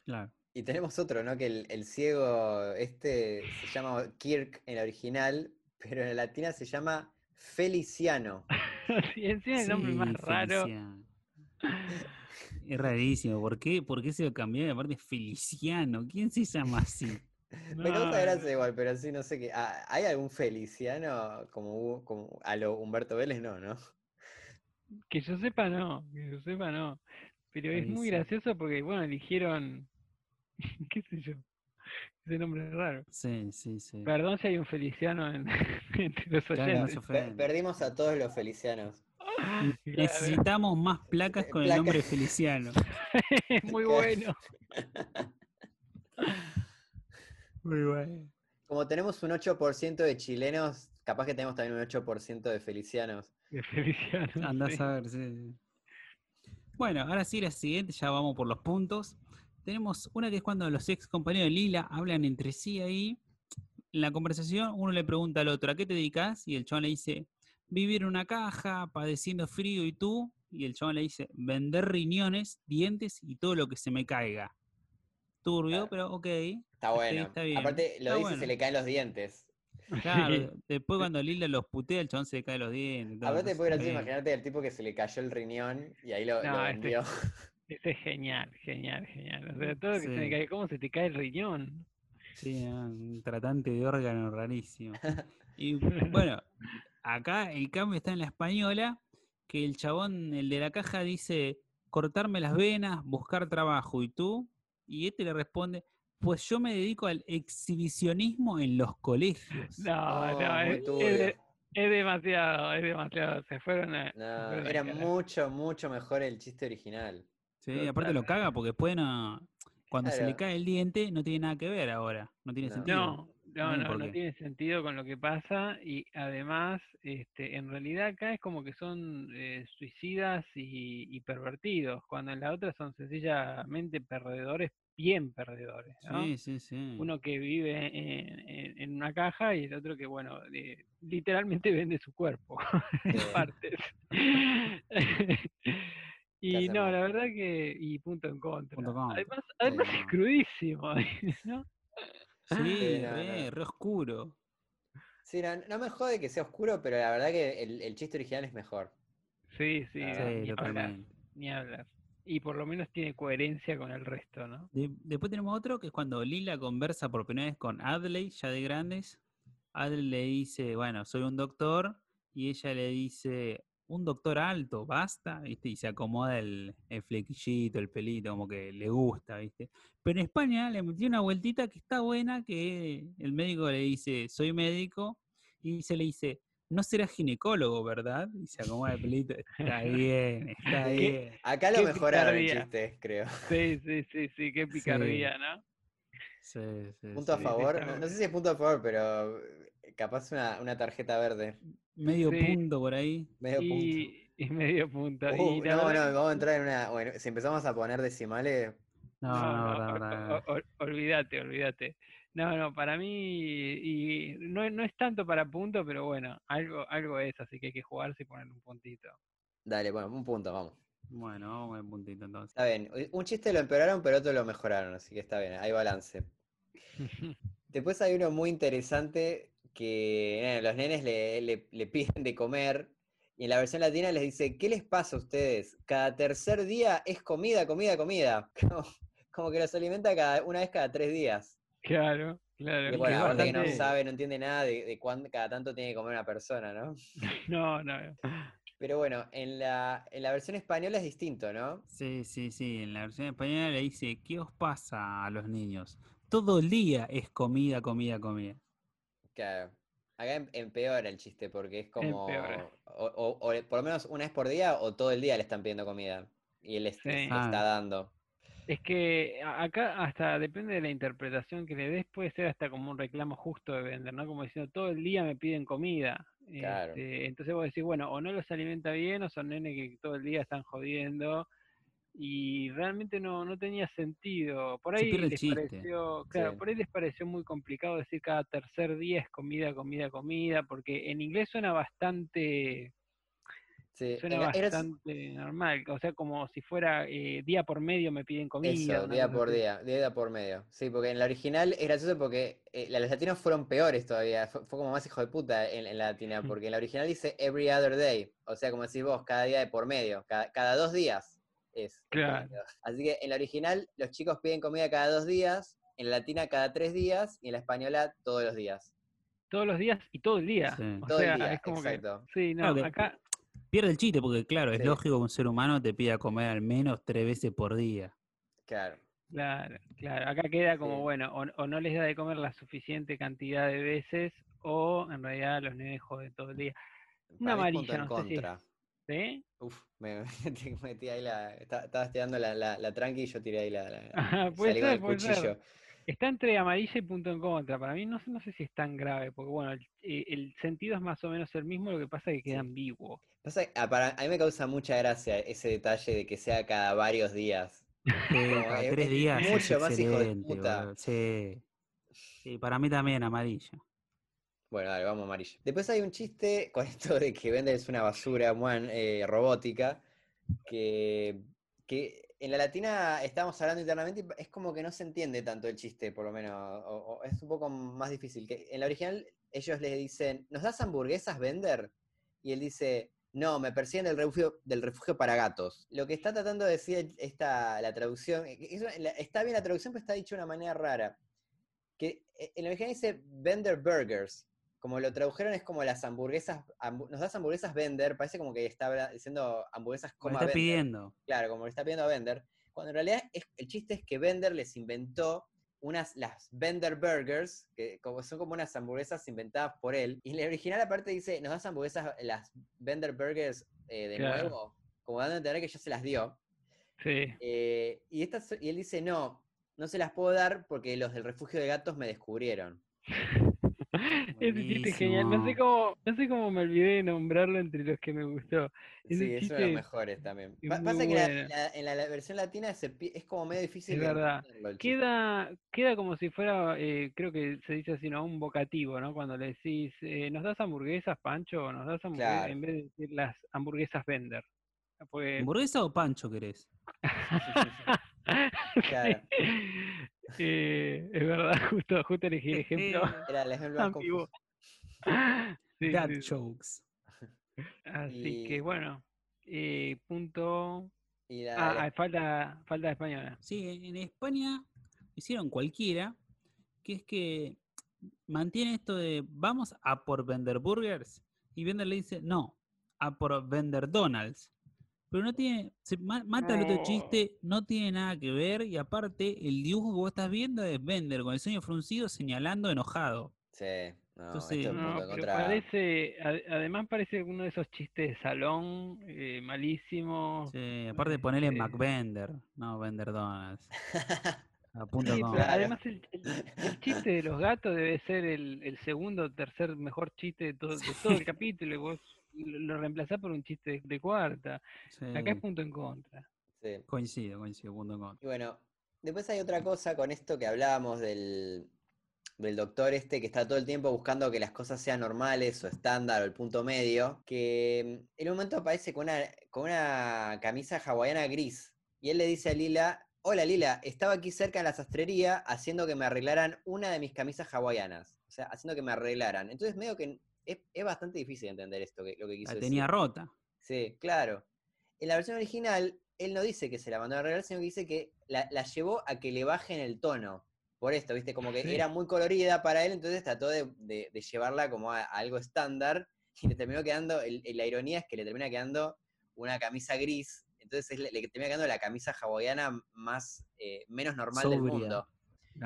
Speaker 1: Claro.
Speaker 2: Y tenemos otro, ¿no? Que el, el ciego este se llama Kirk en la original, pero en la latina se llama Feliciano.
Speaker 4: Sí, encima el nombre más
Speaker 1: Sí,
Speaker 4: raro.
Speaker 1: Feliciano. Es rarísimo. ¿Por qué, ¿Por qué se lo cambió? Aparte, Feliciano. ¿Quién se llama así?
Speaker 2: Me causa gracia igual, pero sí, no sé qué. Ah, ¿Hay algún Feliciano como, como a lo Humberto Vélez? No, ¿no?
Speaker 4: Que yo sepa, no. Que yo sepa, no. Pero es muy gracioso porque, bueno, eligieron. ¿Qué sé yo? Ese nombre es raro.
Speaker 1: Sí, sí, sí.
Speaker 4: Perdón si hay un Feliciano en, entre los
Speaker 1: Claro, no
Speaker 4: oyentes.
Speaker 2: Per- perdimos a todos los Felicianos.
Speaker 4: Claro,
Speaker 1: Necesitamos más placas con el nombre Feliciano.
Speaker 4: muy bueno.
Speaker 1: Muy bueno.
Speaker 2: Como tenemos un 8% de chilenos, capaz que tenemos también un 8% de felicianos.
Speaker 4: De Feliciano.
Speaker 1: Andás
Speaker 4: sí.
Speaker 1: a ver, sí. Bueno, ahora sí, la siguiente, ya vamos por los puntos. Tenemos una que es cuando los ex compañeros de Lila hablan entre sí ahí. En la conversación, uno le pregunta al otro, ¿a qué te dedicas? Y el chabón le dice, vivir en una caja, padeciendo frío, ¿y tú? Y el chabón le dice, vender riñones, dientes y todo lo que se me caiga. Turbio,
Speaker 2: Claro.
Speaker 1: pero ok.
Speaker 2: Está bueno.
Speaker 1: está bien,
Speaker 2: Aparte, lo
Speaker 1: está
Speaker 2: dice y
Speaker 1: bueno.
Speaker 2: se le caen los dientes.
Speaker 1: Claro, después cuando Lila los putea, el chabón se le cae los dientes. todo,
Speaker 2: Aparte, puede gracioso imaginarte el tipo que se le cayó el riñón y ahí lo, lo
Speaker 4: No, este-
Speaker 2: vendió.
Speaker 4: Ese es genial, genial, genial. O sea, todo que se
Speaker 1: Sí.
Speaker 4: cae, ¿cómo se te cae el riñón?
Speaker 1: Sí, ah, un tratante de órgano rarísimo. Y bueno, acá el cambio está en la española, que el chabón, el de la caja, dice cortarme las venas, buscar trabajo. ¿Y tú? Y este le responde, pues yo me dedico al exhibicionismo en los colegios.
Speaker 4: No,
Speaker 2: Oh,
Speaker 4: no,
Speaker 2: muy
Speaker 4: es, es es demasiado, es demasiado. Se fueron a. se
Speaker 2: No,
Speaker 4: fueron
Speaker 2: era mucho, mucho mejor el chiste original.
Speaker 1: Sí, aparte lo caga porque después no, cuando se le cae el diente no tiene nada que ver ahora, no tiene
Speaker 2: No.
Speaker 1: sentido.
Speaker 4: No, no, no, no tiene sentido con lo que pasa y además, este, en realidad acá es como que son eh, suicidas y, y pervertidos, cuando en la otra son sencillamente perdedores, bien perdedores, ¿no?
Speaker 1: Sí, sí, sí.
Speaker 4: Uno que vive en, en- en una caja y el otro que, bueno, eh, literalmente vende su cuerpo en partes. y no, la verdad que, y punto en contra.
Speaker 1: Punto.
Speaker 4: Además, además es crudísimo, ¿no?
Speaker 1: Sí,
Speaker 2: Sí, no,
Speaker 1: re,
Speaker 2: no.
Speaker 1: re oscuro.
Speaker 2: Sí, no, no me jode que sea oscuro, pero la verdad que el, el chiste original es mejor.
Speaker 4: Sí, sí,
Speaker 2: Ah,
Speaker 1: Sí,
Speaker 4: ni hablar, ni hablar. Y por lo menos tiene coherencia con el resto, ¿no?
Speaker 1: De- después tenemos otro que es cuando Lila conversa por primera vez con Adley, ya de grandes. Adley le dice, bueno, soy un doctor, y ella le dice, un doctor alto, basta, ¿viste? Y se acomoda el, el flequillito, el pelito, como que le gusta, ¿viste? Pero en España le metió una vueltita que está buena, que el médico le dice, soy médico, y se le dice, no serás ginecólogo, ¿verdad? Y se acomoda el pelito, está bien, está
Speaker 2: Sí.
Speaker 1: bien.
Speaker 2: Acá lo
Speaker 4: Qué
Speaker 2: mejoraron el chiste, creo.
Speaker 4: Sí, sí, sí, sí, qué picardía, ¿no?
Speaker 1: Sí, sí,
Speaker 2: Punto a favor. No, no sé si es punto a favor, pero capaz una, una tarjeta verde.
Speaker 1: Medio
Speaker 4: Sí.
Speaker 1: punto por ahí.
Speaker 2: Medio punto.
Speaker 4: Y, y medio punto.
Speaker 2: Uh,
Speaker 4: y
Speaker 2: no, no,
Speaker 4: verdad-
Speaker 2: vamos a entrar en una. Bueno, si empezamos a poner decimales,
Speaker 1: No,
Speaker 4: No,
Speaker 1: no,
Speaker 4: olvídate, olvídate. No, no, para mí, y no, no es tanto para punto, pero bueno, algo, algo es, así que hay que jugarse y poner un puntito.
Speaker 2: dale, bueno, un punto, vamos.
Speaker 1: Bueno, vamos con el puntito entonces.
Speaker 2: Está bien. Un chiste lo empeoraron, pero otro lo mejoraron, así que está bien, hay balance. Después hay uno muy interesante que eh, los nenes le, le- le piden de comer y en la versión latina les dice, ¿qué les pasa a ustedes? Cada tercer día es comida, comida, comida. Como, como que los alimenta cada, una vez cada tres días.
Speaker 4: Claro, claro.
Speaker 2: Y
Speaker 4: que
Speaker 2: bueno, aparte que no
Speaker 4: bastante-
Speaker 2: sabe, no entiende nada de, de cuándo cada tanto tiene que comer una persona, ¿no?
Speaker 4: No, no.
Speaker 2: Pero bueno, en la, en la versión española es distinto, ¿no?
Speaker 1: Sí, sí, sí. En la versión española le dice, ¿qué os pasa a los niños? Todo el día es comida, comida, comida.
Speaker 2: Claro. Acá em- empeora el chiste porque es como. O, o- o por lo menos una vez por día o todo el día le están pidiendo comida. Y él les, está
Speaker 1: Ah.
Speaker 2: dando.
Speaker 4: Es que acá hasta depende de la interpretación que le des, puede ser hasta como un reclamo justo de vender, ¿no? Como diciendo, todo el día me piden comida.
Speaker 2: Claro.
Speaker 4: Este, entonces vos decís, bueno, o no los alimenta bien o son nenes que todo el día están jodiendo. Y realmente no, no tenía sentido. Por ahí les
Speaker 1: chiste.
Speaker 4: pareció, claro,
Speaker 2: Sí.
Speaker 4: por ahí les pareció muy complicado decir cada tercer día es comida, comida, comida, porque en inglés suena bastante
Speaker 2: Sí,
Speaker 4: Suena
Speaker 2: era-
Speaker 4: bastante normal, o sea, como si fuera eh, día por medio me piden comida.
Speaker 2: Eso, día por
Speaker 4: así.
Speaker 2: día, día por medio. Sí, porque en la original es gracioso porque eh, los latinos fueron peores todavía. Fue, fue como más hijo de puta en, en la latina, porque en la original dice every other day. O sea, como decís vos, cada día de por medio, cada, cada dos días es.
Speaker 4: Claro.
Speaker 2: Así que en la original los chicos piden comida cada dos días, en la latina cada tres días y en la española todos los días.
Speaker 4: Todos los días y todo el día.
Speaker 1: Sí.
Speaker 4: O
Speaker 2: Todo el día,
Speaker 4: es como
Speaker 2: exacto.
Speaker 4: que. Sí, no,
Speaker 1: Claro
Speaker 4: acá.
Speaker 1: Pierde el chiste porque, claro, es
Speaker 2: Sí.
Speaker 1: lógico que un ser humano te pida comer al menos tres veces por día.
Speaker 2: Claro.
Speaker 4: Claro, claro. Acá queda como,
Speaker 2: Sí.
Speaker 4: bueno, o, o no les da de comer la suficiente cantidad de veces, o en realidad los nenes joden todo el día. Una
Speaker 2: Para
Speaker 4: amarilla, no sé si-. ¿Sí?
Speaker 2: Uf, me, me metí ahí la. esta- Estabas tirando la, la, la tranqui y yo tiré ahí la. la
Speaker 4: Ajá, puede
Speaker 2: salí con
Speaker 4: ser,
Speaker 2: el
Speaker 4: puede ser.
Speaker 2: cuchillo.
Speaker 4: Está entre amarilla y punto en contra. Para mí no, sé- no sé si es tan grave, porque bueno, el, eh, el sentido es más o menos el mismo, lo que pasa es que queda
Speaker 2: Sí.
Speaker 4: ambiguo.
Speaker 2: Pasa ah, para, a mí me causa mucha gracia ese detalle de que sea cada varios días.
Speaker 1: Sí, cada
Speaker 2: es-
Speaker 1: tres
Speaker 2: es
Speaker 1: días es
Speaker 2: mucho más hijo de puta.
Speaker 1: Sí. Sí, para mí también amarilla.
Speaker 2: Bueno, dale, vamos amarillo. Después hay un chiste con esto de que Bender es una basura muan, eh, robótica, que, que en la latina estábamos hablando internamente y es como que no se entiende tanto el chiste, por lo menos, o- es un poco más difícil. Que en la original ellos le dicen, ¿nos das hamburguesas, Bender? Y él dice, no, me persiguen del refugio, del refugio para gatos. Lo que está tratando de decir esta, la traducción, eh, está bien la traducción, pero está dicho de una manera rara. Que eh, en la original dice Bender Burgers, como lo tradujeron es como las hamburguesas, hambu- nos das hamburguesas Bender, parece como que está diciendo hamburguesas
Speaker 1: Como está pidiendo.
Speaker 2: Claro, como le está pidiendo a Bender. Cuando en realidad es- el chiste es que Bender les inventó unas, las Bender Burgers, que como, son como unas hamburguesas inventadas por él. Y en la original aparte dice, nos das hamburguesas, las Bender Burgers eh, de
Speaker 4: Claro.
Speaker 2: nuevo, como dando a entender que ya se las dio.
Speaker 4: Sí.
Speaker 2: Eh, y, estas, y él dice, no, no se las puedo dar porque los del refugio de gatos me descubrieron.
Speaker 4: Ese chiste es genial. No sé cómo, no sé cómo me olvidé de nombrarlo entre los que me gustó. Ese
Speaker 2: Sí, es uno de los mejores también.
Speaker 4: es
Speaker 2: pasa que la-
Speaker 4: bueno.
Speaker 2: la- en la, la versión latina se es como medio difícil
Speaker 4: Es verdad. Queda, queda como si fuera, eh, creo que se dice así, ¿no? Un vocativo, ¿no? Cuando le decís, eh, ¿nos das hamburguesas, Pancho? ¿Nos das hamburguesas?
Speaker 2: Claro.
Speaker 4: En vez de decir las hamburguesas vender. Porque...
Speaker 1: ¿Hamburguesa o pancho querés?
Speaker 2: Claro.
Speaker 4: Eh, es verdad, justo, justo elegí el ejemplo.
Speaker 2: Era el ejemplo.
Speaker 4: Sí,
Speaker 1: Dad
Speaker 4: sí, sí.
Speaker 1: jokes.
Speaker 4: Así que bueno, eh, punto.
Speaker 2: Y la-
Speaker 4: Ah,
Speaker 2: la-
Speaker 4: ah, falta, falta de española.
Speaker 1: Sí, en España hicieron cualquiera, que es que mantiene esto de vamos a por vender burgers y Vender le dice no, a por vender Donalds. Pero no tiene, se ma- mata el otro
Speaker 4: No.
Speaker 1: chiste, no tiene nada que ver y aparte el dibujo que vos estás viendo es Vender con el sueño fruncido señalando enojado.
Speaker 2: Sí, no,
Speaker 1: Entonces,
Speaker 2: esto es
Speaker 4: No,
Speaker 2: punto
Speaker 4: pero
Speaker 2: contra.
Speaker 4: parece, ade- además parece uno de esos chistes de salón, eh, malísimos.
Speaker 1: Sí, aparte ponerle
Speaker 4: Este-
Speaker 1: McVender, no Vender Donalds. A punto
Speaker 4: Sí,
Speaker 2: Claro.
Speaker 4: además el, el- el chiste de los gatos debe ser el, el segundo o tercer mejor chiste de todo, de todo el capítulo y vos lo, reemplazás por un chiste de, de cuarta. Acá es
Speaker 1: Sí,
Speaker 4: punto en contra.
Speaker 2: Sí.
Speaker 1: coincido, coincido, punto con.
Speaker 2: Y bueno, después hay otra cosa con esto que hablábamos del, del doctor este que está todo el tiempo buscando que las cosas sean normales o estándar o el punto medio, que mm, en un momento aparece con una, con una camisa hawaiana gris y él le dice a Lila, hola Lila, estaba aquí cerca en la sastrería haciendo que me arreglaran una de mis camisas hawaianas, o sea, haciendo que me arreglaran. Entonces medio que es, es bastante difícil entender esto, que, lo que quiso
Speaker 1: La
Speaker 2: decir.
Speaker 1: tenía rota.
Speaker 2: Sí, claro. En la versión original, él no dice que se la mandó a arreglar, sino que dice que la, la llevó a que le bajen el tono. Por esto, ¿viste? Como que
Speaker 4: Sí.
Speaker 2: era muy colorida para él, entonces trató de, de- de llevarla como a, a algo estándar y le terminó quedando, el- la ironía es que le termina quedando una camisa gris, entonces es le, le termina quedando la camisa hawaiana más, eh, menos normal del mundo.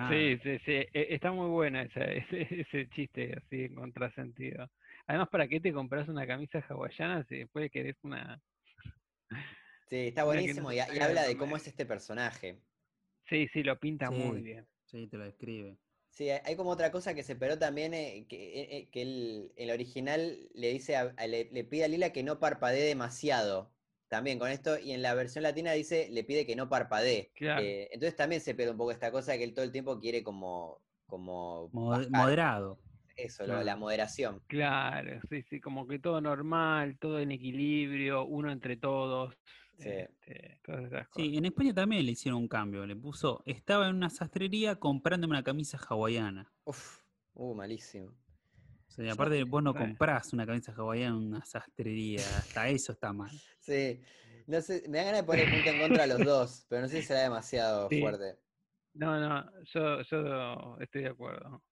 Speaker 4: Sí, sí, sí. e- Está muy buena esa, ese, ese chiste así en contrasentido. Además, ¿para qué te compras una camisa hawaiana si después querés una...
Speaker 2: Sí, está
Speaker 4: no
Speaker 2: buenísimo y, habla de cómo es este personaje.
Speaker 4: Sí, sí, lo pinta muy bien.
Speaker 1: Sí, te lo describe.
Speaker 2: Sí, hay como otra cosa que se peró también, eh, que, eh, eh, que el, el original le dice a- a- le, le pide a Lila que no parpadee demasiado. También con esto, y en la versión latina dice, le pide que no parpadee.
Speaker 4: Claro.
Speaker 2: Eh, entonces también se pierde un poco esta cosa de que él todo el tiempo quiere como, como bajar
Speaker 1: moderado.
Speaker 2: eso, lo- la moderación.
Speaker 4: Claro, sí, sí, como que todo normal, todo en equilibrio, uno entre todos.
Speaker 2: Sí.
Speaker 4: este, todas esas cosas.
Speaker 1: Sí, en España también le hicieron un cambio. Le puso, estaba en una sastrería comprándome una camisa hawaiana.
Speaker 2: Uf, uh, malísimo.
Speaker 1: O sea, y aparte vos no
Speaker 4: Bueno.
Speaker 1: comprás una camisa hawaiana en una sastrería. Hasta eso está mal.
Speaker 2: Sí, no sé, me da ganas de poner punto en contra a los dos, pero no sé si será demasiado
Speaker 4: Sí.
Speaker 2: fuerte.
Speaker 4: No, no, yo, yo estoy de acuerdo.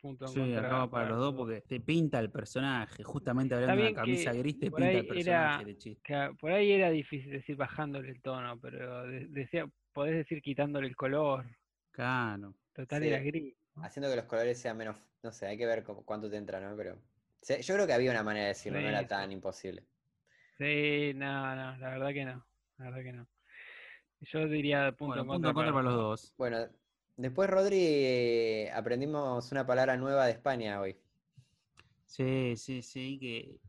Speaker 4: Punto en
Speaker 1: Sí,
Speaker 4: contra
Speaker 1: acaba para los dos porque te pinta el personaje. Justamente hablando de una camisa gris, te pinta el personaje
Speaker 4: era-
Speaker 1: de chiste.
Speaker 4: Que por ahí era difícil decir bajándole el tono, pero de- decía, podés decir quitándole el color.
Speaker 1: Claro.
Speaker 4: Total
Speaker 2: Sí.
Speaker 4: era gris.
Speaker 2: Haciendo que los colores sean menos, no sé, hay que ver cómo- cuánto te entra, ¿no? Pero yo creo que había una manera de decirlo, no era
Speaker 4: sí.
Speaker 2: tan imposible.
Speaker 4: Sí, no, no, la verdad que no. La verdad que no. Yo diría punto
Speaker 1: Bueno,
Speaker 4: en
Speaker 1: punto
Speaker 4: contra
Speaker 1: contra para los
Speaker 4: los
Speaker 1: dos.
Speaker 2: Bueno, después, Rodri, aprendimos una palabra nueva de España hoy.
Speaker 1: Sí, sí, sí, que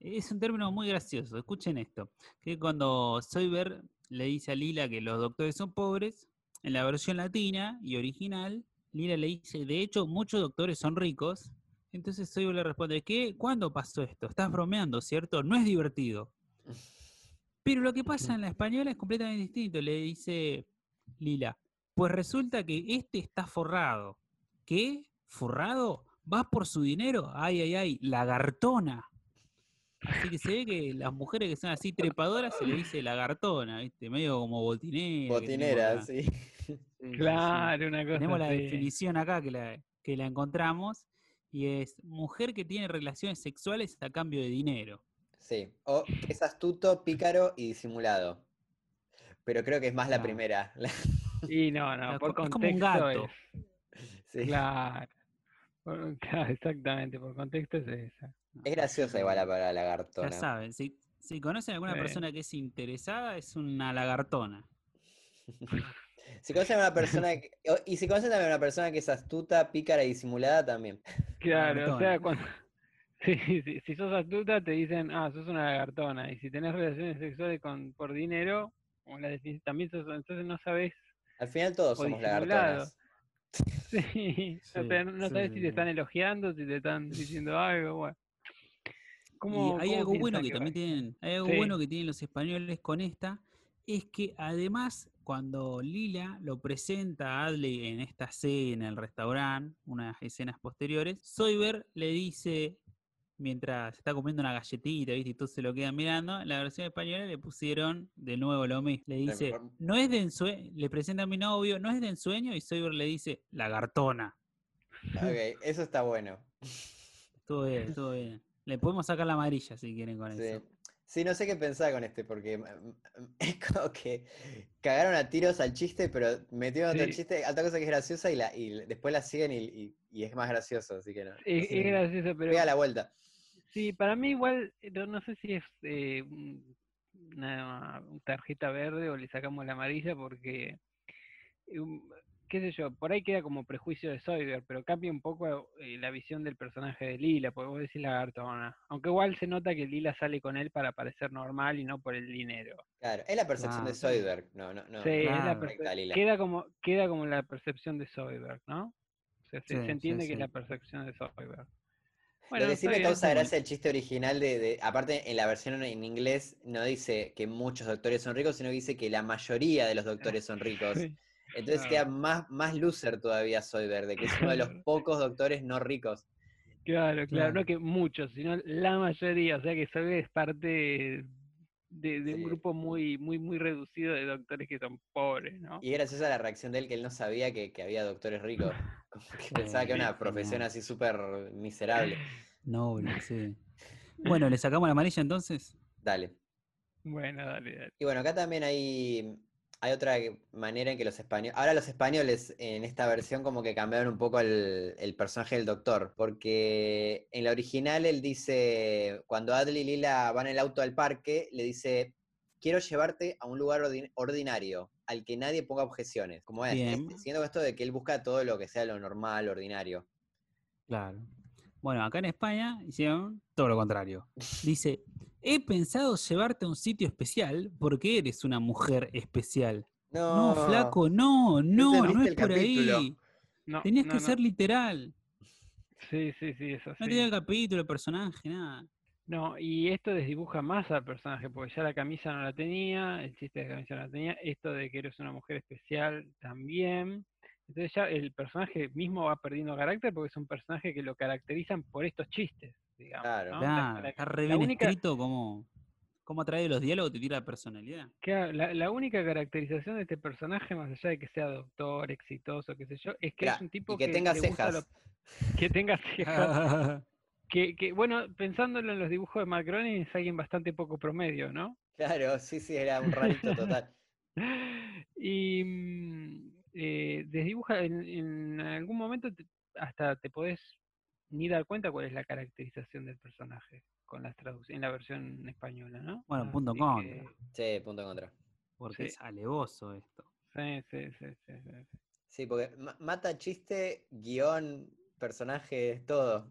Speaker 1: es un término muy gracioso. Escuchen esto, que cuando Soyber le dice a Lila que los doctores son pobres, en la versión latina y original, Lila le dice, de hecho, muchos doctores son ricos. Entonces Soyber le responde, ¿qué? ¿Cuándo pasó esto? Estás bromeando, ¿cierto? No es divertido. Pero lo que pasa en la española es completamente distinto. Le dice Lila, pues resulta que este está forrado. ¿Qué? ¿Forrado? ¿Vas por su dinero? Ay, ay, ay, lagartona. Así que se ve que las mujeres que son así trepadoras se le dice lagartona, ¿viste? Medio como botinera.
Speaker 2: Botinera, sí.
Speaker 1: Sí, sí, sí.
Speaker 4: Claro, una cosa
Speaker 1: Tenemos la definición acá que la, que la encontramos y es mujer que tiene relaciones sexuales a cambio de dinero.
Speaker 2: Sí. O es astuto, pícaro y disimulado. Pero creo que es más la primera. la-
Speaker 4: Y no, no,
Speaker 1: Claro,
Speaker 4: por
Speaker 1: es como un gato.
Speaker 4: es-
Speaker 2: sí.
Speaker 4: Claro. Por- claro, exactamente, por contexto es esa.
Speaker 2: Es graciosa igual la palabra
Speaker 1: Ya
Speaker 2: lagartona.
Speaker 1: saben, si, si conocen a alguna
Speaker 4: Sí.
Speaker 1: persona que es interesada, es una lagartona.
Speaker 2: Si conocen a una persona que- y si conocen también a una persona que es astuta, pícara y disimulada también.
Speaker 4: Claro, o sea, cuando, sí, sí, si sos astuta te dicen, ah, sos una lagartona, y si tenés relaciones sexuales con por dinero, como la también sos, entonces no sabes,
Speaker 2: Al final todos somos lagartonas.
Speaker 4: sí, no,
Speaker 1: Sí,
Speaker 4: te- no
Speaker 1: sí,
Speaker 4: sabes
Speaker 1: sí,
Speaker 4: si te están elogiando, si te están diciendo algo, bueno. ¿Cómo-
Speaker 1: Y hay
Speaker 4: cómo
Speaker 1: algo bueno
Speaker 4: piensan
Speaker 1: que también tienen, hay algo
Speaker 4: Sí.
Speaker 1: bueno que tienen los españoles con esta, es que además cuando Lila lo presenta a Adley en esta escena, en el restaurante, unas escenas posteriores, Soyber le dice, mientras está comiendo una galletita, ¿viste? y todos se lo quedan mirando, en la versión española le pusieron de nuevo lo mismo. Le dice, no es de ensueño, le presenta a mi novio, no es de ensueño, y Soyber le dice, lagartona.
Speaker 2: Ok, eso está bueno.
Speaker 1: Todo bien, todo bien. Le podemos sacar la amarilla si quieren con
Speaker 2: Sí.
Speaker 1: eso.
Speaker 2: Sí, no sé qué pensar con este, porque mm, mm, es como que cagaron a tiros al chiste, pero metieron otro
Speaker 4: Sí.
Speaker 2: chiste, otra cosa que es graciosa y, la, y después la siguen y, y- y es más gracioso, así que no.
Speaker 4: Es,
Speaker 2: sí,
Speaker 4: es gracioso, pero
Speaker 2: Pega la vuelta.
Speaker 4: sí, para mí igual, eh, no, no sé si es eh, un- una, un tarjeta verde o le sacamos la amarilla porque, eh, qué sé yo, por ahí queda como prejuicio de Soyber, pero cambia un poco eh, la visión del personaje de Lila, porque vos decís lagartona. Aunque igual se nota que Lila sale con él para parecer normal y no por el dinero.
Speaker 2: Claro, es la percepción de. Zoidberg. No, no, no.
Speaker 4: Sí, es la
Speaker 2: Lila.
Speaker 4: queda como queda como la percepción de Soyberg, ¿no? O sea, se,
Speaker 1: Sí,
Speaker 4: se
Speaker 1: sí,
Speaker 4: entiende que es la percepción de Soyberg.
Speaker 2: Lo que sí me
Speaker 4: bien.
Speaker 2: causa gracia el chiste original de, de- aparte en la versión en inglés no dice que muchos doctores son ricos, sino que dice que la mayoría de los doctores son ricos.
Speaker 4: Sí,
Speaker 2: Entonces
Speaker 4: claro.
Speaker 2: queda más, más loser todavía Zoidberg, de que es uno de los pocos doctores no ricos.
Speaker 4: Claro, claro, no
Speaker 1: Claro.
Speaker 4: que muchos, sino la mayoría, o sea que Soyberg es parte de, de un grupo muy, muy, muy reducido de doctores que son pobres, ¿no?
Speaker 2: Y es graciosa la reacción de él que él no sabía que, que había doctores ricos. Como que pensaba que era una profesión
Speaker 1: no.
Speaker 2: así súper miserable.
Speaker 1: Noble, sí. Bueno, ¿le sacamos la amarilla entonces?
Speaker 2: Dale.
Speaker 4: Bueno, dale, dale.
Speaker 2: Y bueno, acá también hay, hay otra manera en que los españoles. Ahora los españoles en esta versión como que cambiaron un poco el, el personaje del doctor. Porque en la original él dice, cuando Adley y Lila van en el auto al parque, le dice, quiero llevarte a un lugar ordi- ordinario. al que nadie ponga objeciones. Como es,
Speaker 1: Bien.
Speaker 2: este, siguiendo con esto de que él busca todo lo que sea lo normal, ordinario.
Speaker 1: Claro. Bueno, acá en España hicieron todo lo contrario. Dice, he pensado llevarte a un sitio especial porque eres una mujer especial. No, flaco, no, no, no es
Speaker 2: el
Speaker 1: por
Speaker 2: capítulo.
Speaker 1: ahí.
Speaker 4: No,
Speaker 1: Tenías
Speaker 4: no,
Speaker 1: que
Speaker 4: no.
Speaker 1: ser literal.
Speaker 4: Sí, sí, sí, eso
Speaker 1: No
Speaker 4: sí.
Speaker 1: tenía capítulo, personaje, nada.
Speaker 4: No, y esto desdibuja más al personaje, porque ya la camisa no la tenía, el chiste de la camisa no la tenía, esto de que eres una mujer especial también. Entonces ya el personaje mismo va perdiendo carácter porque es un personaje que lo caracterizan por estos chistes, digamos.
Speaker 2: Claro.
Speaker 4: ¿no? La-
Speaker 1: Claro,
Speaker 4: la-
Speaker 1: está re bien
Speaker 4: única-
Speaker 1: escrito como, como atrae los diálogos, te tira la personalidad.
Speaker 4: Claro, la, la única caracterización de este personaje, más allá de que sea doctor, exitoso, qué sé yo, es que es un tipo
Speaker 2: y que, tenga
Speaker 4: le gusta
Speaker 2: cejas.
Speaker 4: lo- que tenga cejas. que, que, bueno, pensándolo en los dibujos de Mark Groening, es alguien bastante poco promedio, ¿no?
Speaker 2: Claro, sí, sí, era un rarito total.
Speaker 4: Y mm, eh, desdibuja en, en algún momento te- hasta te podés ni dar cuenta cuál es la caracterización del personaje con las traducciones en la versión española, ¿no?
Speaker 1: Bueno, punto
Speaker 4: Así
Speaker 1: contra.
Speaker 4: que-
Speaker 2: Sí, punto en contra.
Speaker 1: Porque
Speaker 4: Sí.
Speaker 1: es alevoso esto.
Speaker 4: sí, sí, sí, sí, sí,
Speaker 2: porque ma- mata chiste, guion, personaje, todo.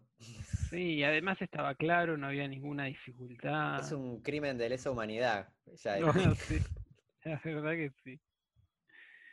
Speaker 4: Sí, y además estaba claro, no había ninguna dificultad.
Speaker 2: Es un crimen de lesa humanidad. ya es.
Speaker 4: Bueno, sí, la verdad que sí.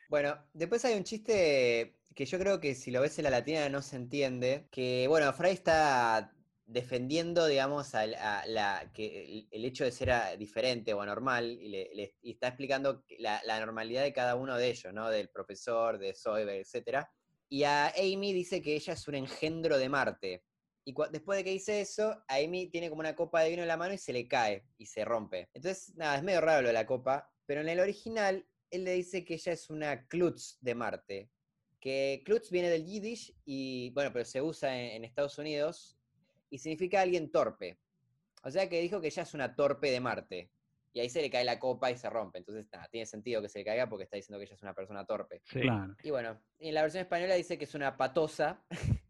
Speaker 2: Bueno, después hay un chiste que yo creo que si lo ves en la latina no se entiende, que bueno, Fry está defendiendo, digamos, a la, que el, hecho de ser ah, diferente o anormal y, le, está explicando la, normalidad de cada uno de ellos, ¿no? Del profesor, de Soyber, etc. Y a Amy dice que ella es un engendro de Marte. Y después de que dice eso, Amy tiene como una copa de vino en la mano y se le cae y se rompe. Entonces, nada, es medio raro lo de la copa, pero en el original él le dice que ella es una Klutz de Marte. Que Klutz viene del Yiddish y, bueno, pero se usa en, en Estados Unidos y significa alguien torpe. O sea que dijo que ella es una torpe de Marte. Y ahí se le cae la copa y se rompe. Entonces, nada, tiene sentido que se le caiga porque está diciendo que ella es una persona torpe.
Speaker 4: Sí.
Speaker 1: Claro.
Speaker 2: Y bueno, en la versión española dice que es una patosa,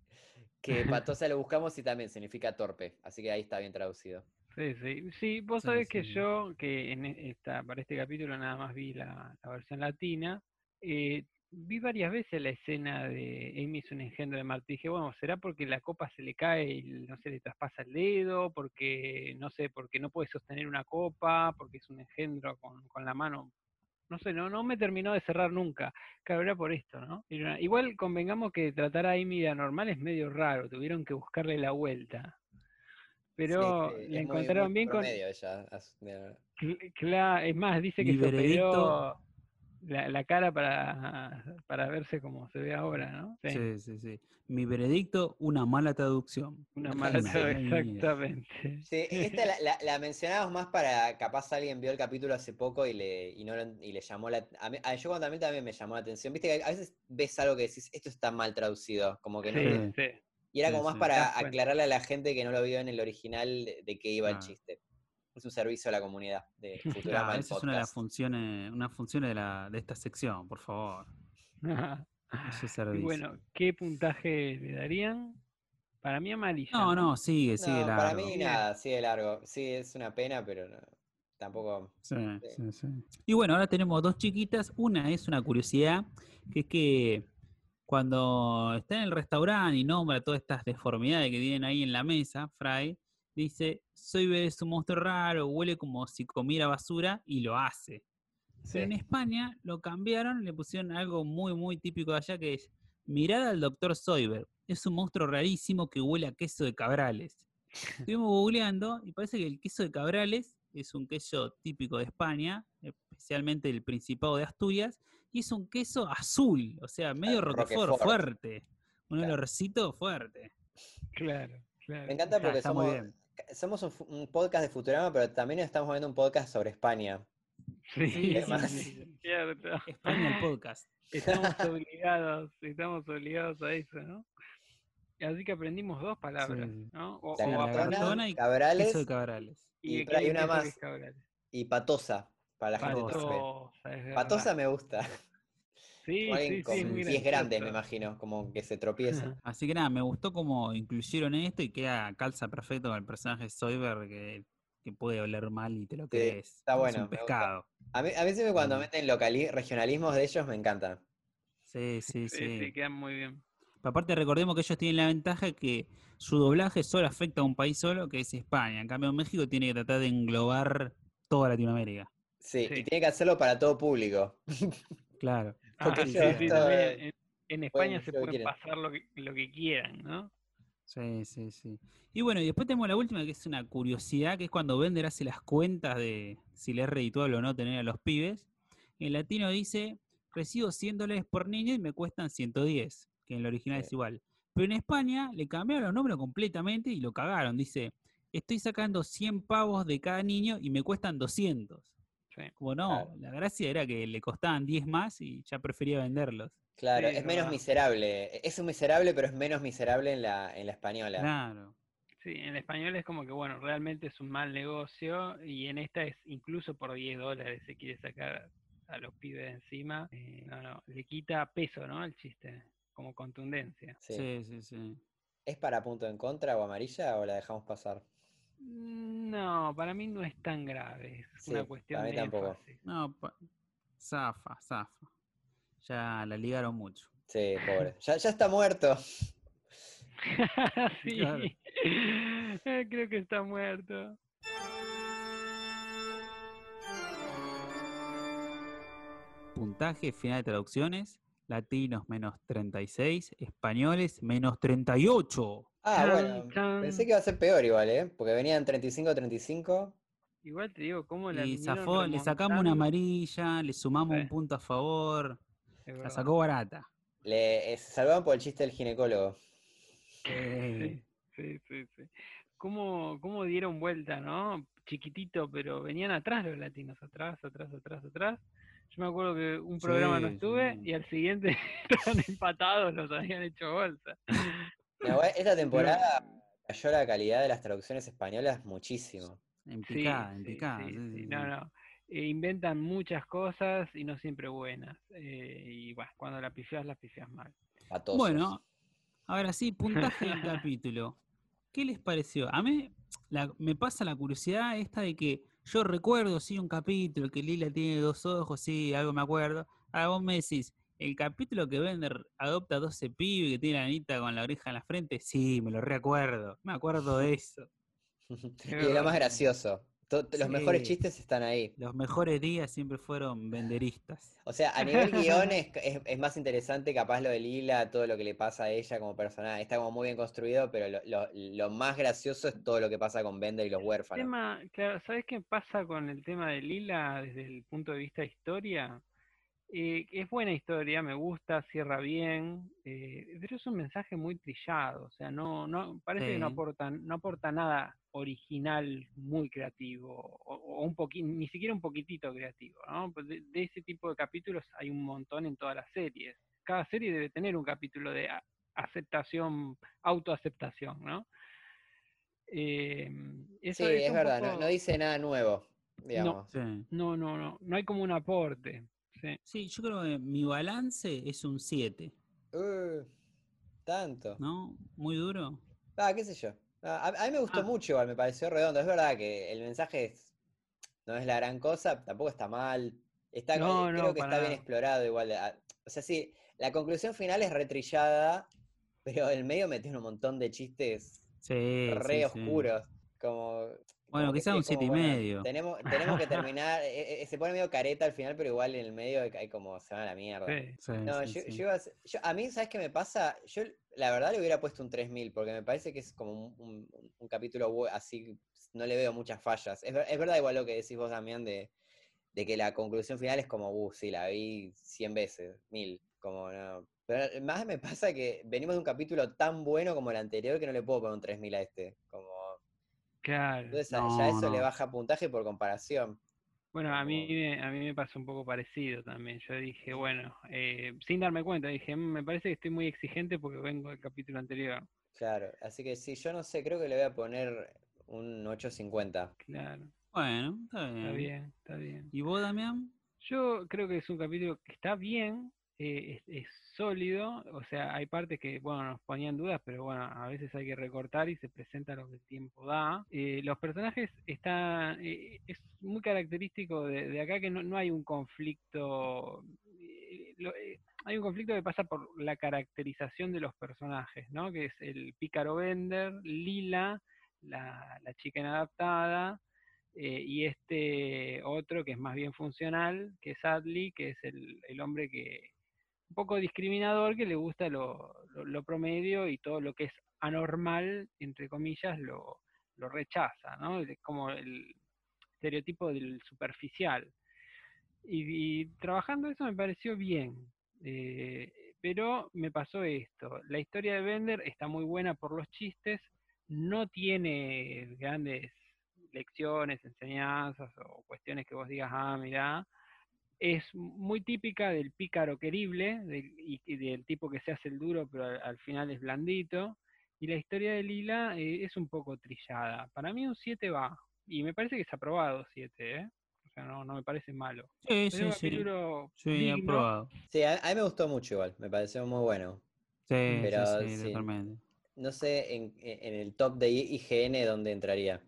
Speaker 2: que patosa lo buscamos y también significa torpe, así que ahí está bien traducido.
Speaker 4: Sí, sí. Sí, vos
Speaker 1: Sí,
Speaker 4: sabés que yo, que en e- esta, para este capítulo nada más vi la, la versión latina, eh, vi varias veces la escena de Amy es un engendro de Marte. Dije, bueno, ¿será porque la copa se le cae y no se le traspasa el dedo? Porque, no sé, porque no puede sostener una copa, porque es un engendro con, con la mano. No sé, no, no me terminó de cerrar nunca. Claro, era por esto, ¿no? Era Igual convengamos que tratar a Amy de anormal es medio raro, tuvieron que buscarle la vuelta. Pero
Speaker 2: Sí,
Speaker 4: le
Speaker 2: muy-
Speaker 4: encontraron
Speaker 2: muy
Speaker 4: bien con,
Speaker 2: promedio ella, as- de-
Speaker 4: Claro, es más, dice que
Speaker 1: Mi
Speaker 4: se
Speaker 1: veredicto-
Speaker 4: operó la, la cara para, para verse como se ve ahora, ¿no? Sí,
Speaker 1: Sí, sí, sí. Mi veredicto, una mala traducción.
Speaker 4: una mala traducción, exactamente.
Speaker 2: Sí, esta la, la- la mencionamos más para, capaz alguien vio el capítulo hace poco y le, y no, lo- y le llamó la... A mí, a- yo cuando también, también me llamó la atención. Viste que a veces ves algo que decís, esto está mal traducido, como que no...
Speaker 4: Sí,
Speaker 2: te-
Speaker 4: sí.
Speaker 2: Y era
Speaker 1: Sí,
Speaker 2: como más
Speaker 1: sí.
Speaker 2: Para aclararle a la gente que no lo vio en el original de, qué iba el
Speaker 1: Claro.
Speaker 2: chiste. Es un servicio a la comunidad de Futurama,
Speaker 1: esa es una de las funciones, una funciones de, la, de esta sección, por favor. Ese
Speaker 4: Y
Speaker 1: servicio.
Speaker 4: bueno, ¿qué puntaje le darían? Para mí amarilla.
Speaker 1: no, no, sigue, sigue
Speaker 2: No,
Speaker 1: largo.
Speaker 2: para mí nada, sigue largo. Sí, es una pena, pero no- tampoco...
Speaker 1: Sí,
Speaker 2: Sí.
Speaker 1: sí, sí. Y bueno, ahora tenemos dos chiquitas. Una es una curiosidad, que es que cuando está en el restaurante y nombra todas estas deformidades que tienen ahí en la mesa, Fry dice, soy es un monstruo raro, huele como si comiera basura, y lo hace. Pero en. España lo cambiaron, le pusieron algo muy, muy típico de allá, que es, mirada al doctor Soyber, es un monstruo rarísimo que huele a queso de cabrales. Estuvimos googleando y parece que el queso de cabrales es un queso típico de España, especialmente del Principado de Asturias, y es un queso azul, o sea, medio roquefort,
Speaker 2: Roquefort.
Speaker 1: fuerte. Un
Speaker 2: Claro.
Speaker 1: olorcito fuerte.
Speaker 4: Claro, claro.
Speaker 2: Me encanta porque
Speaker 1: está
Speaker 2: somos,
Speaker 1: bien.
Speaker 2: somos un, podcast de Futurama, pero también estamos viendo un podcast sobre España.
Speaker 4: Sí,
Speaker 1: Sí,
Speaker 4: sí,
Speaker 2: además-
Speaker 4: sí, cierto.
Speaker 1: España el podcast.
Speaker 4: Estamos obligados, estamos obligados a eso, ¿no? Así que aprendimos dos palabras,
Speaker 1: Sí.
Speaker 4: ¿no? O,
Speaker 2: La
Speaker 4: o
Speaker 1: y
Speaker 2: cabrales
Speaker 1: Queso de cabrales.
Speaker 2: y
Speaker 4: hay
Speaker 2: una más. y patosa, para la gente
Speaker 1: Patosa.
Speaker 4: Patosa, es
Speaker 2: me gusta.
Speaker 4: Sí,
Speaker 2: Como
Speaker 4: sí,
Speaker 2: con
Speaker 4: sí,
Speaker 2: pies grandes, me imagino, como que se tropieza.
Speaker 1: Así que nada, me gustó cómo incluyeron esto y queda calza perfecto con el personaje de Soyber que, que puede oler mal y te lo
Speaker 2: Sí,
Speaker 1: crees.
Speaker 2: está
Speaker 1: Es
Speaker 2: bueno,
Speaker 1: un
Speaker 2: me gusta.
Speaker 1: pescado.
Speaker 2: A mí, a mí siempre cuando meten locali- regionalismos de ellos me encantan.
Speaker 1: Sí, sí,
Speaker 4: Sí,
Speaker 1: sí.
Speaker 4: sí, quedan muy bien.
Speaker 1: Aparte recordemos que ellos tienen la ventaja que su doblaje solo afecta a un país solo, que es España. En cambio, México tiene que tratar de englobar toda Latinoamérica.
Speaker 2: Sí,
Speaker 4: Sí.
Speaker 2: y tiene que hacerlo para todo público.
Speaker 1: Claro.
Speaker 2: Porque
Speaker 4: Ah, sí, sí, En, en España se
Speaker 2: lo
Speaker 4: pueden
Speaker 2: quieran.
Speaker 4: pasar lo que, lo que quieran, ¿no?
Speaker 1: Sí, sí, sí. Y bueno, y después tenemos la última, que es una curiosidad, que es cuando Bender hace las cuentas de si le es redituable o no tener a los pibes. En latino dice, recibo 100 dólares por niño y me cuestan 110, que en el original
Speaker 2: Sí.
Speaker 1: es igual. Pero en España le cambiaron los números completamente y lo cagaron. Dice, estoy sacando 100 pavos de cada niño y me cuestan 200.
Speaker 4: Sí.
Speaker 1: Como no,
Speaker 2: Claro.
Speaker 1: la gracia era que le costaban 10 más y ya prefería venderlos.
Speaker 2: Claro,
Speaker 4: Sí,
Speaker 2: es menos
Speaker 4: verdad.
Speaker 2: miserable. Es un miserable, pero es menos miserable en la, en la española.
Speaker 1: Claro.
Speaker 4: Sí, en español es como que, bueno, realmente es un mal negocio y en esta es incluso por 10 dólares se quiere sacar a los pibes de encima. Eh, no, no, le quita peso, ¿no? El chiste, como contundencia.
Speaker 2: Sí.
Speaker 1: Sí, sí, sí.
Speaker 2: ¿Es para punto en contra o amarilla o la dejamos pasar?
Speaker 4: No, para mí no es tan grave, es
Speaker 2: Sí,
Speaker 4: una
Speaker 2: para
Speaker 4: cuestión
Speaker 2: mí
Speaker 4: de
Speaker 2: tampoco.
Speaker 4: énfasis.
Speaker 1: No, pa- zafa, zafa. Ya la ligaron mucho.
Speaker 2: Sí, pobre. Ya, ya está muerto.
Speaker 4: sí,
Speaker 1: Claro.
Speaker 4: eh, creo que está muerto.
Speaker 1: Puntaje final de traducciones. Latinos menos 36, españoles menos 38.
Speaker 2: Ah, bueno. Pensé que iba a ser peor igual, ¿eh? Porque venían 35-35.
Speaker 4: Igual te digo, ¿cómo la
Speaker 1: Y zafó, le sacamos una amarilla, le sumamos
Speaker 4: Sí.
Speaker 1: un punto a favor. La sacó barata.
Speaker 2: Le eh, salvaban por el chiste del ginecólogo.
Speaker 1: Eh,
Speaker 4: Sí, sí, sí. ¿Cómo, cómo dieron vuelta, no? Chiquitito, pero venían atrás los latinos, atrás, atrás, atrás, atrás. Yo me acuerdo que un programa no
Speaker 1: Sí,
Speaker 4: estuve
Speaker 1: sí.
Speaker 4: y al siguiente estaban empatados, los habían hecho bolsa.
Speaker 2: No, esta temporada cayó la calidad de las traducciones españolas muchísimo.
Speaker 1: en
Speaker 4: Sí,
Speaker 1: picada, en
Speaker 4: sí,
Speaker 1: picada.
Speaker 4: sí,
Speaker 1: sí,
Speaker 4: sí.
Speaker 1: sí,
Speaker 4: No, no. Eh, inventan muchas cosas y no siempre buenas. Eh, y bueno, cuando la pifias, la pifias mal.
Speaker 2: Patosos.
Speaker 1: Bueno, ahora sí, puntaje del capítulo. ¿Qué les pareció? A mí la- me pasa la curiosidad esta de que yo recuerdo, sí, un capítulo que Lila tiene dos ojos, sí, algo me acuerdo. Ahora vos me decís, el capítulo que Bender adopta a 12 pibes que tiene la anita con la oreja en la frente, sí, me lo recuerdo. Me acuerdo de eso.
Speaker 2: y era más gracioso. Los mejores chistes están ahí.
Speaker 1: Los mejores días siempre fueron benderistas.
Speaker 2: O sea, a nivel guion es, es- es más interesante capaz lo de Lila, todo lo que le pasa a ella como personaje. Está como muy bien construido, pero lo, lo- lo más gracioso es todo lo que pasa con Bender y los huérfanos.
Speaker 4: tema, claro, ¿sabes qué pasa con el tema de Lila desde el punto de vista de historia? Eh, es buena historia, me gusta, cierra bien, eh, pero es un mensaje muy trillado, o sea, no, no, parece que no aporta, no aporta nada original, muy creativo, o, o un poquito, ni siquiera un poquitito creativo, ¿no? Pues De, de ese tipo de capítulos hay un montón en todas las series. Cada serie debe tener un capítulo de aceptación, autoaceptación, ¿no? Eh, eso-
Speaker 2: sí, es verdad, no,
Speaker 4: poco-
Speaker 2: no dice nada nuevo, digamos.
Speaker 1: Sí.
Speaker 4: no, no, no, no hay como un aporte. Sí.
Speaker 1: Sí, yo creo que mi balance es un 7,
Speaker 2: Uh, tanto.
Speaker 1: ¿no? Muy duro.
Speaker 2: Ah, qué sé yo. Ah, a, a mí me gustó
Speaker 4: Ah.
Speaker 2: mucho igual, me pareció redondo. Es verdad que el mensaje es- no es la gran cosa, tampoco está mal. Está,
Speaker 4: No, no,
Speaker 2: creo que está bien explorado igual. ah, O sea, sí, la conclusión final es retrillada, pero en medio metió un montón de chistes
Speaker 1: Sí,
Speaker 2: re
Speaker 1: sí, sí.
Speaker 2: oscuros. Como,
Speaker 1: Bueno,
Speaker 2: como que
Speaker 1: quizá
Speaker 2: sí,
Speaker 1: un
Speaker 2: es como,
Speaker 1: siete y
Speaker 2: bueno,
Speaker 1: medio.
Speaker 2: Tenemos, tenemos que terminar. eh, eh, se pone medio careta al final, pero igual en el medio hay hay como se va a la mierda.
Speaker 4: Sí.
Speaker 1: Sí,
Speaker 2: No,
Speaker 1: sí,
Speaker 2: yo,
Speaker 1: sí.
Speaker 2: yo iba a ser- yo- a mí, ¿sabes qué me pasa? Yo la verdad le hubiera puesto un 3000 porque me parece que es como un, un- un capítulo así, no le veo muchas fallas. Es, es verdad igual lo que decís vos, Damián, de, de que la conclusión final es como, uh, sí, la vi 100 veces, 1000, como no. Pero más me pasa que venimos de un capítulo tan bueno como el anterior que no le puedo poner un 3000 a este. Como,
Speaker 4: Claro.
Speaker 2: entonces a-
Speaker 1: No,
Speaker 2: ya eso le baja puntaje por comparación.
Speaker 4: Bueno, a mí, me- a mí me pasó un poco parecido también. Yo dije, bueno, eh, sin darme cuenta, dije, "Mm, me parece que estoy muy exigente porque vengo del capítulo anterior.
Speaker 2: Claro, así que sí, yo no sé, creo que le voy a poner un 850.
Speaker 4: Claro,
Speaker 1: Bueno, está bien.
Speaker 4: está bien, está bien.
Speaker 1: ¿Y vos, Damián?
Speaker 4: Yo creo que es un capítulo que está bien, eh, es, sólido, o sea, hay partes que, bueno, nos ponían dudas, pero bueno, a veces hay que recortar y se presenta lo que el tiempo da. Eh, los personajes están, eh, es muy característico de, acá que no, no hay un conflicto, hay un conflicto que pasa por la caracterización de los personajes, ¿no? Que es el pícaro Bender, Lila, la, la chica inadaptada, y este otro que es más bien funcional, que es Adley, que es el, el hombre que un poco discriminador, que le gusta lo, lo- promedio y todo lo que es anormal, entre comillas, lo, lo rechaza, ¿no? Como el estereotipo del superficial. Y, y trabajando eso me pareció bien, eh, pero me pasó esto. La historia de Bender está muy buena por los chistes, no tiene grandes lecciones, enseñanzas o cuestiones que vos digas, ah, mirá, es muy típica del pícaro querible del- y, y del tipo que se hace el duro, pero al, al final es blandito. Y la historia de Lila eh, es un poco trillada. Para mí un 7 va. Y me parece que es aprobado 7, ¿eh? O sea, no, no me parece malo.
Speaker 1: Sí,
Speaker 4: Es
Speaker 1: sí,
Speaker 4: un
Speaker 1: sí. Sí, aprobado.
Speaker 2: Sí, a, a mí me gustó mucho igual, me pareció muy bueno.
Speaker 1: Sí,
Speaker 2: Pero
Speaker 1: sí, sí,
Speaker 2: sí.
Speaker 1: totalmente.
Speaker 2: No sé en, en el top de IGN dónde entraría.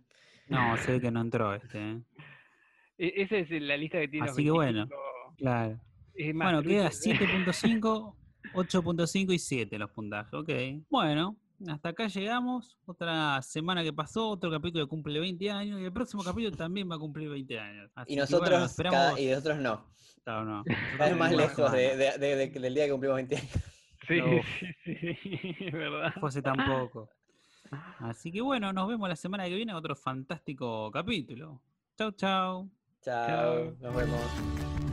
Speaker 1: No, sé que no entró este. ¿eh?
Speaker 4: E- Esa es la lista que tiene
Speaker 1: Así que bueno.
Speaker 4: 25.
Speaker 1: Claro.
Speaker 4: Más,
Speaker 1: Bueno, queda
Speaker 4: Luis,
Speaker 1: 7.5, 8.5 y 7 los puntajes. Ok. Bueno, hasta acá llegamos. Otra semana que pasó, otro capítulo que cumple 20 años y el próximo capítulo también va a cumplir 20 años. Así
Speaker 2: Y
Speaker 1: que,
Speaker 2: nosotros,
Speaker 1: bueno, esperamos.
Speaker 2: cada- y nosotros no.
Speaker 1: No, no,
Speaker 2: vez más lejos de-
Speaker 1: semana.
Speaker 2: de- de- de- del día que cumplimos 20 años.
Speaker 4: Sí,
Speaker 1: Uf.
Speaker 4: sí, sí, es verdad.
Speaker 1: Fue hace tan poco. Así que bueno, nos vemos la semana que viene, otro fantástico capítulo. Chau, chau.
Speaker 2: Chao,
Speaker 4: Chao.
Speaker 2: nos vemos.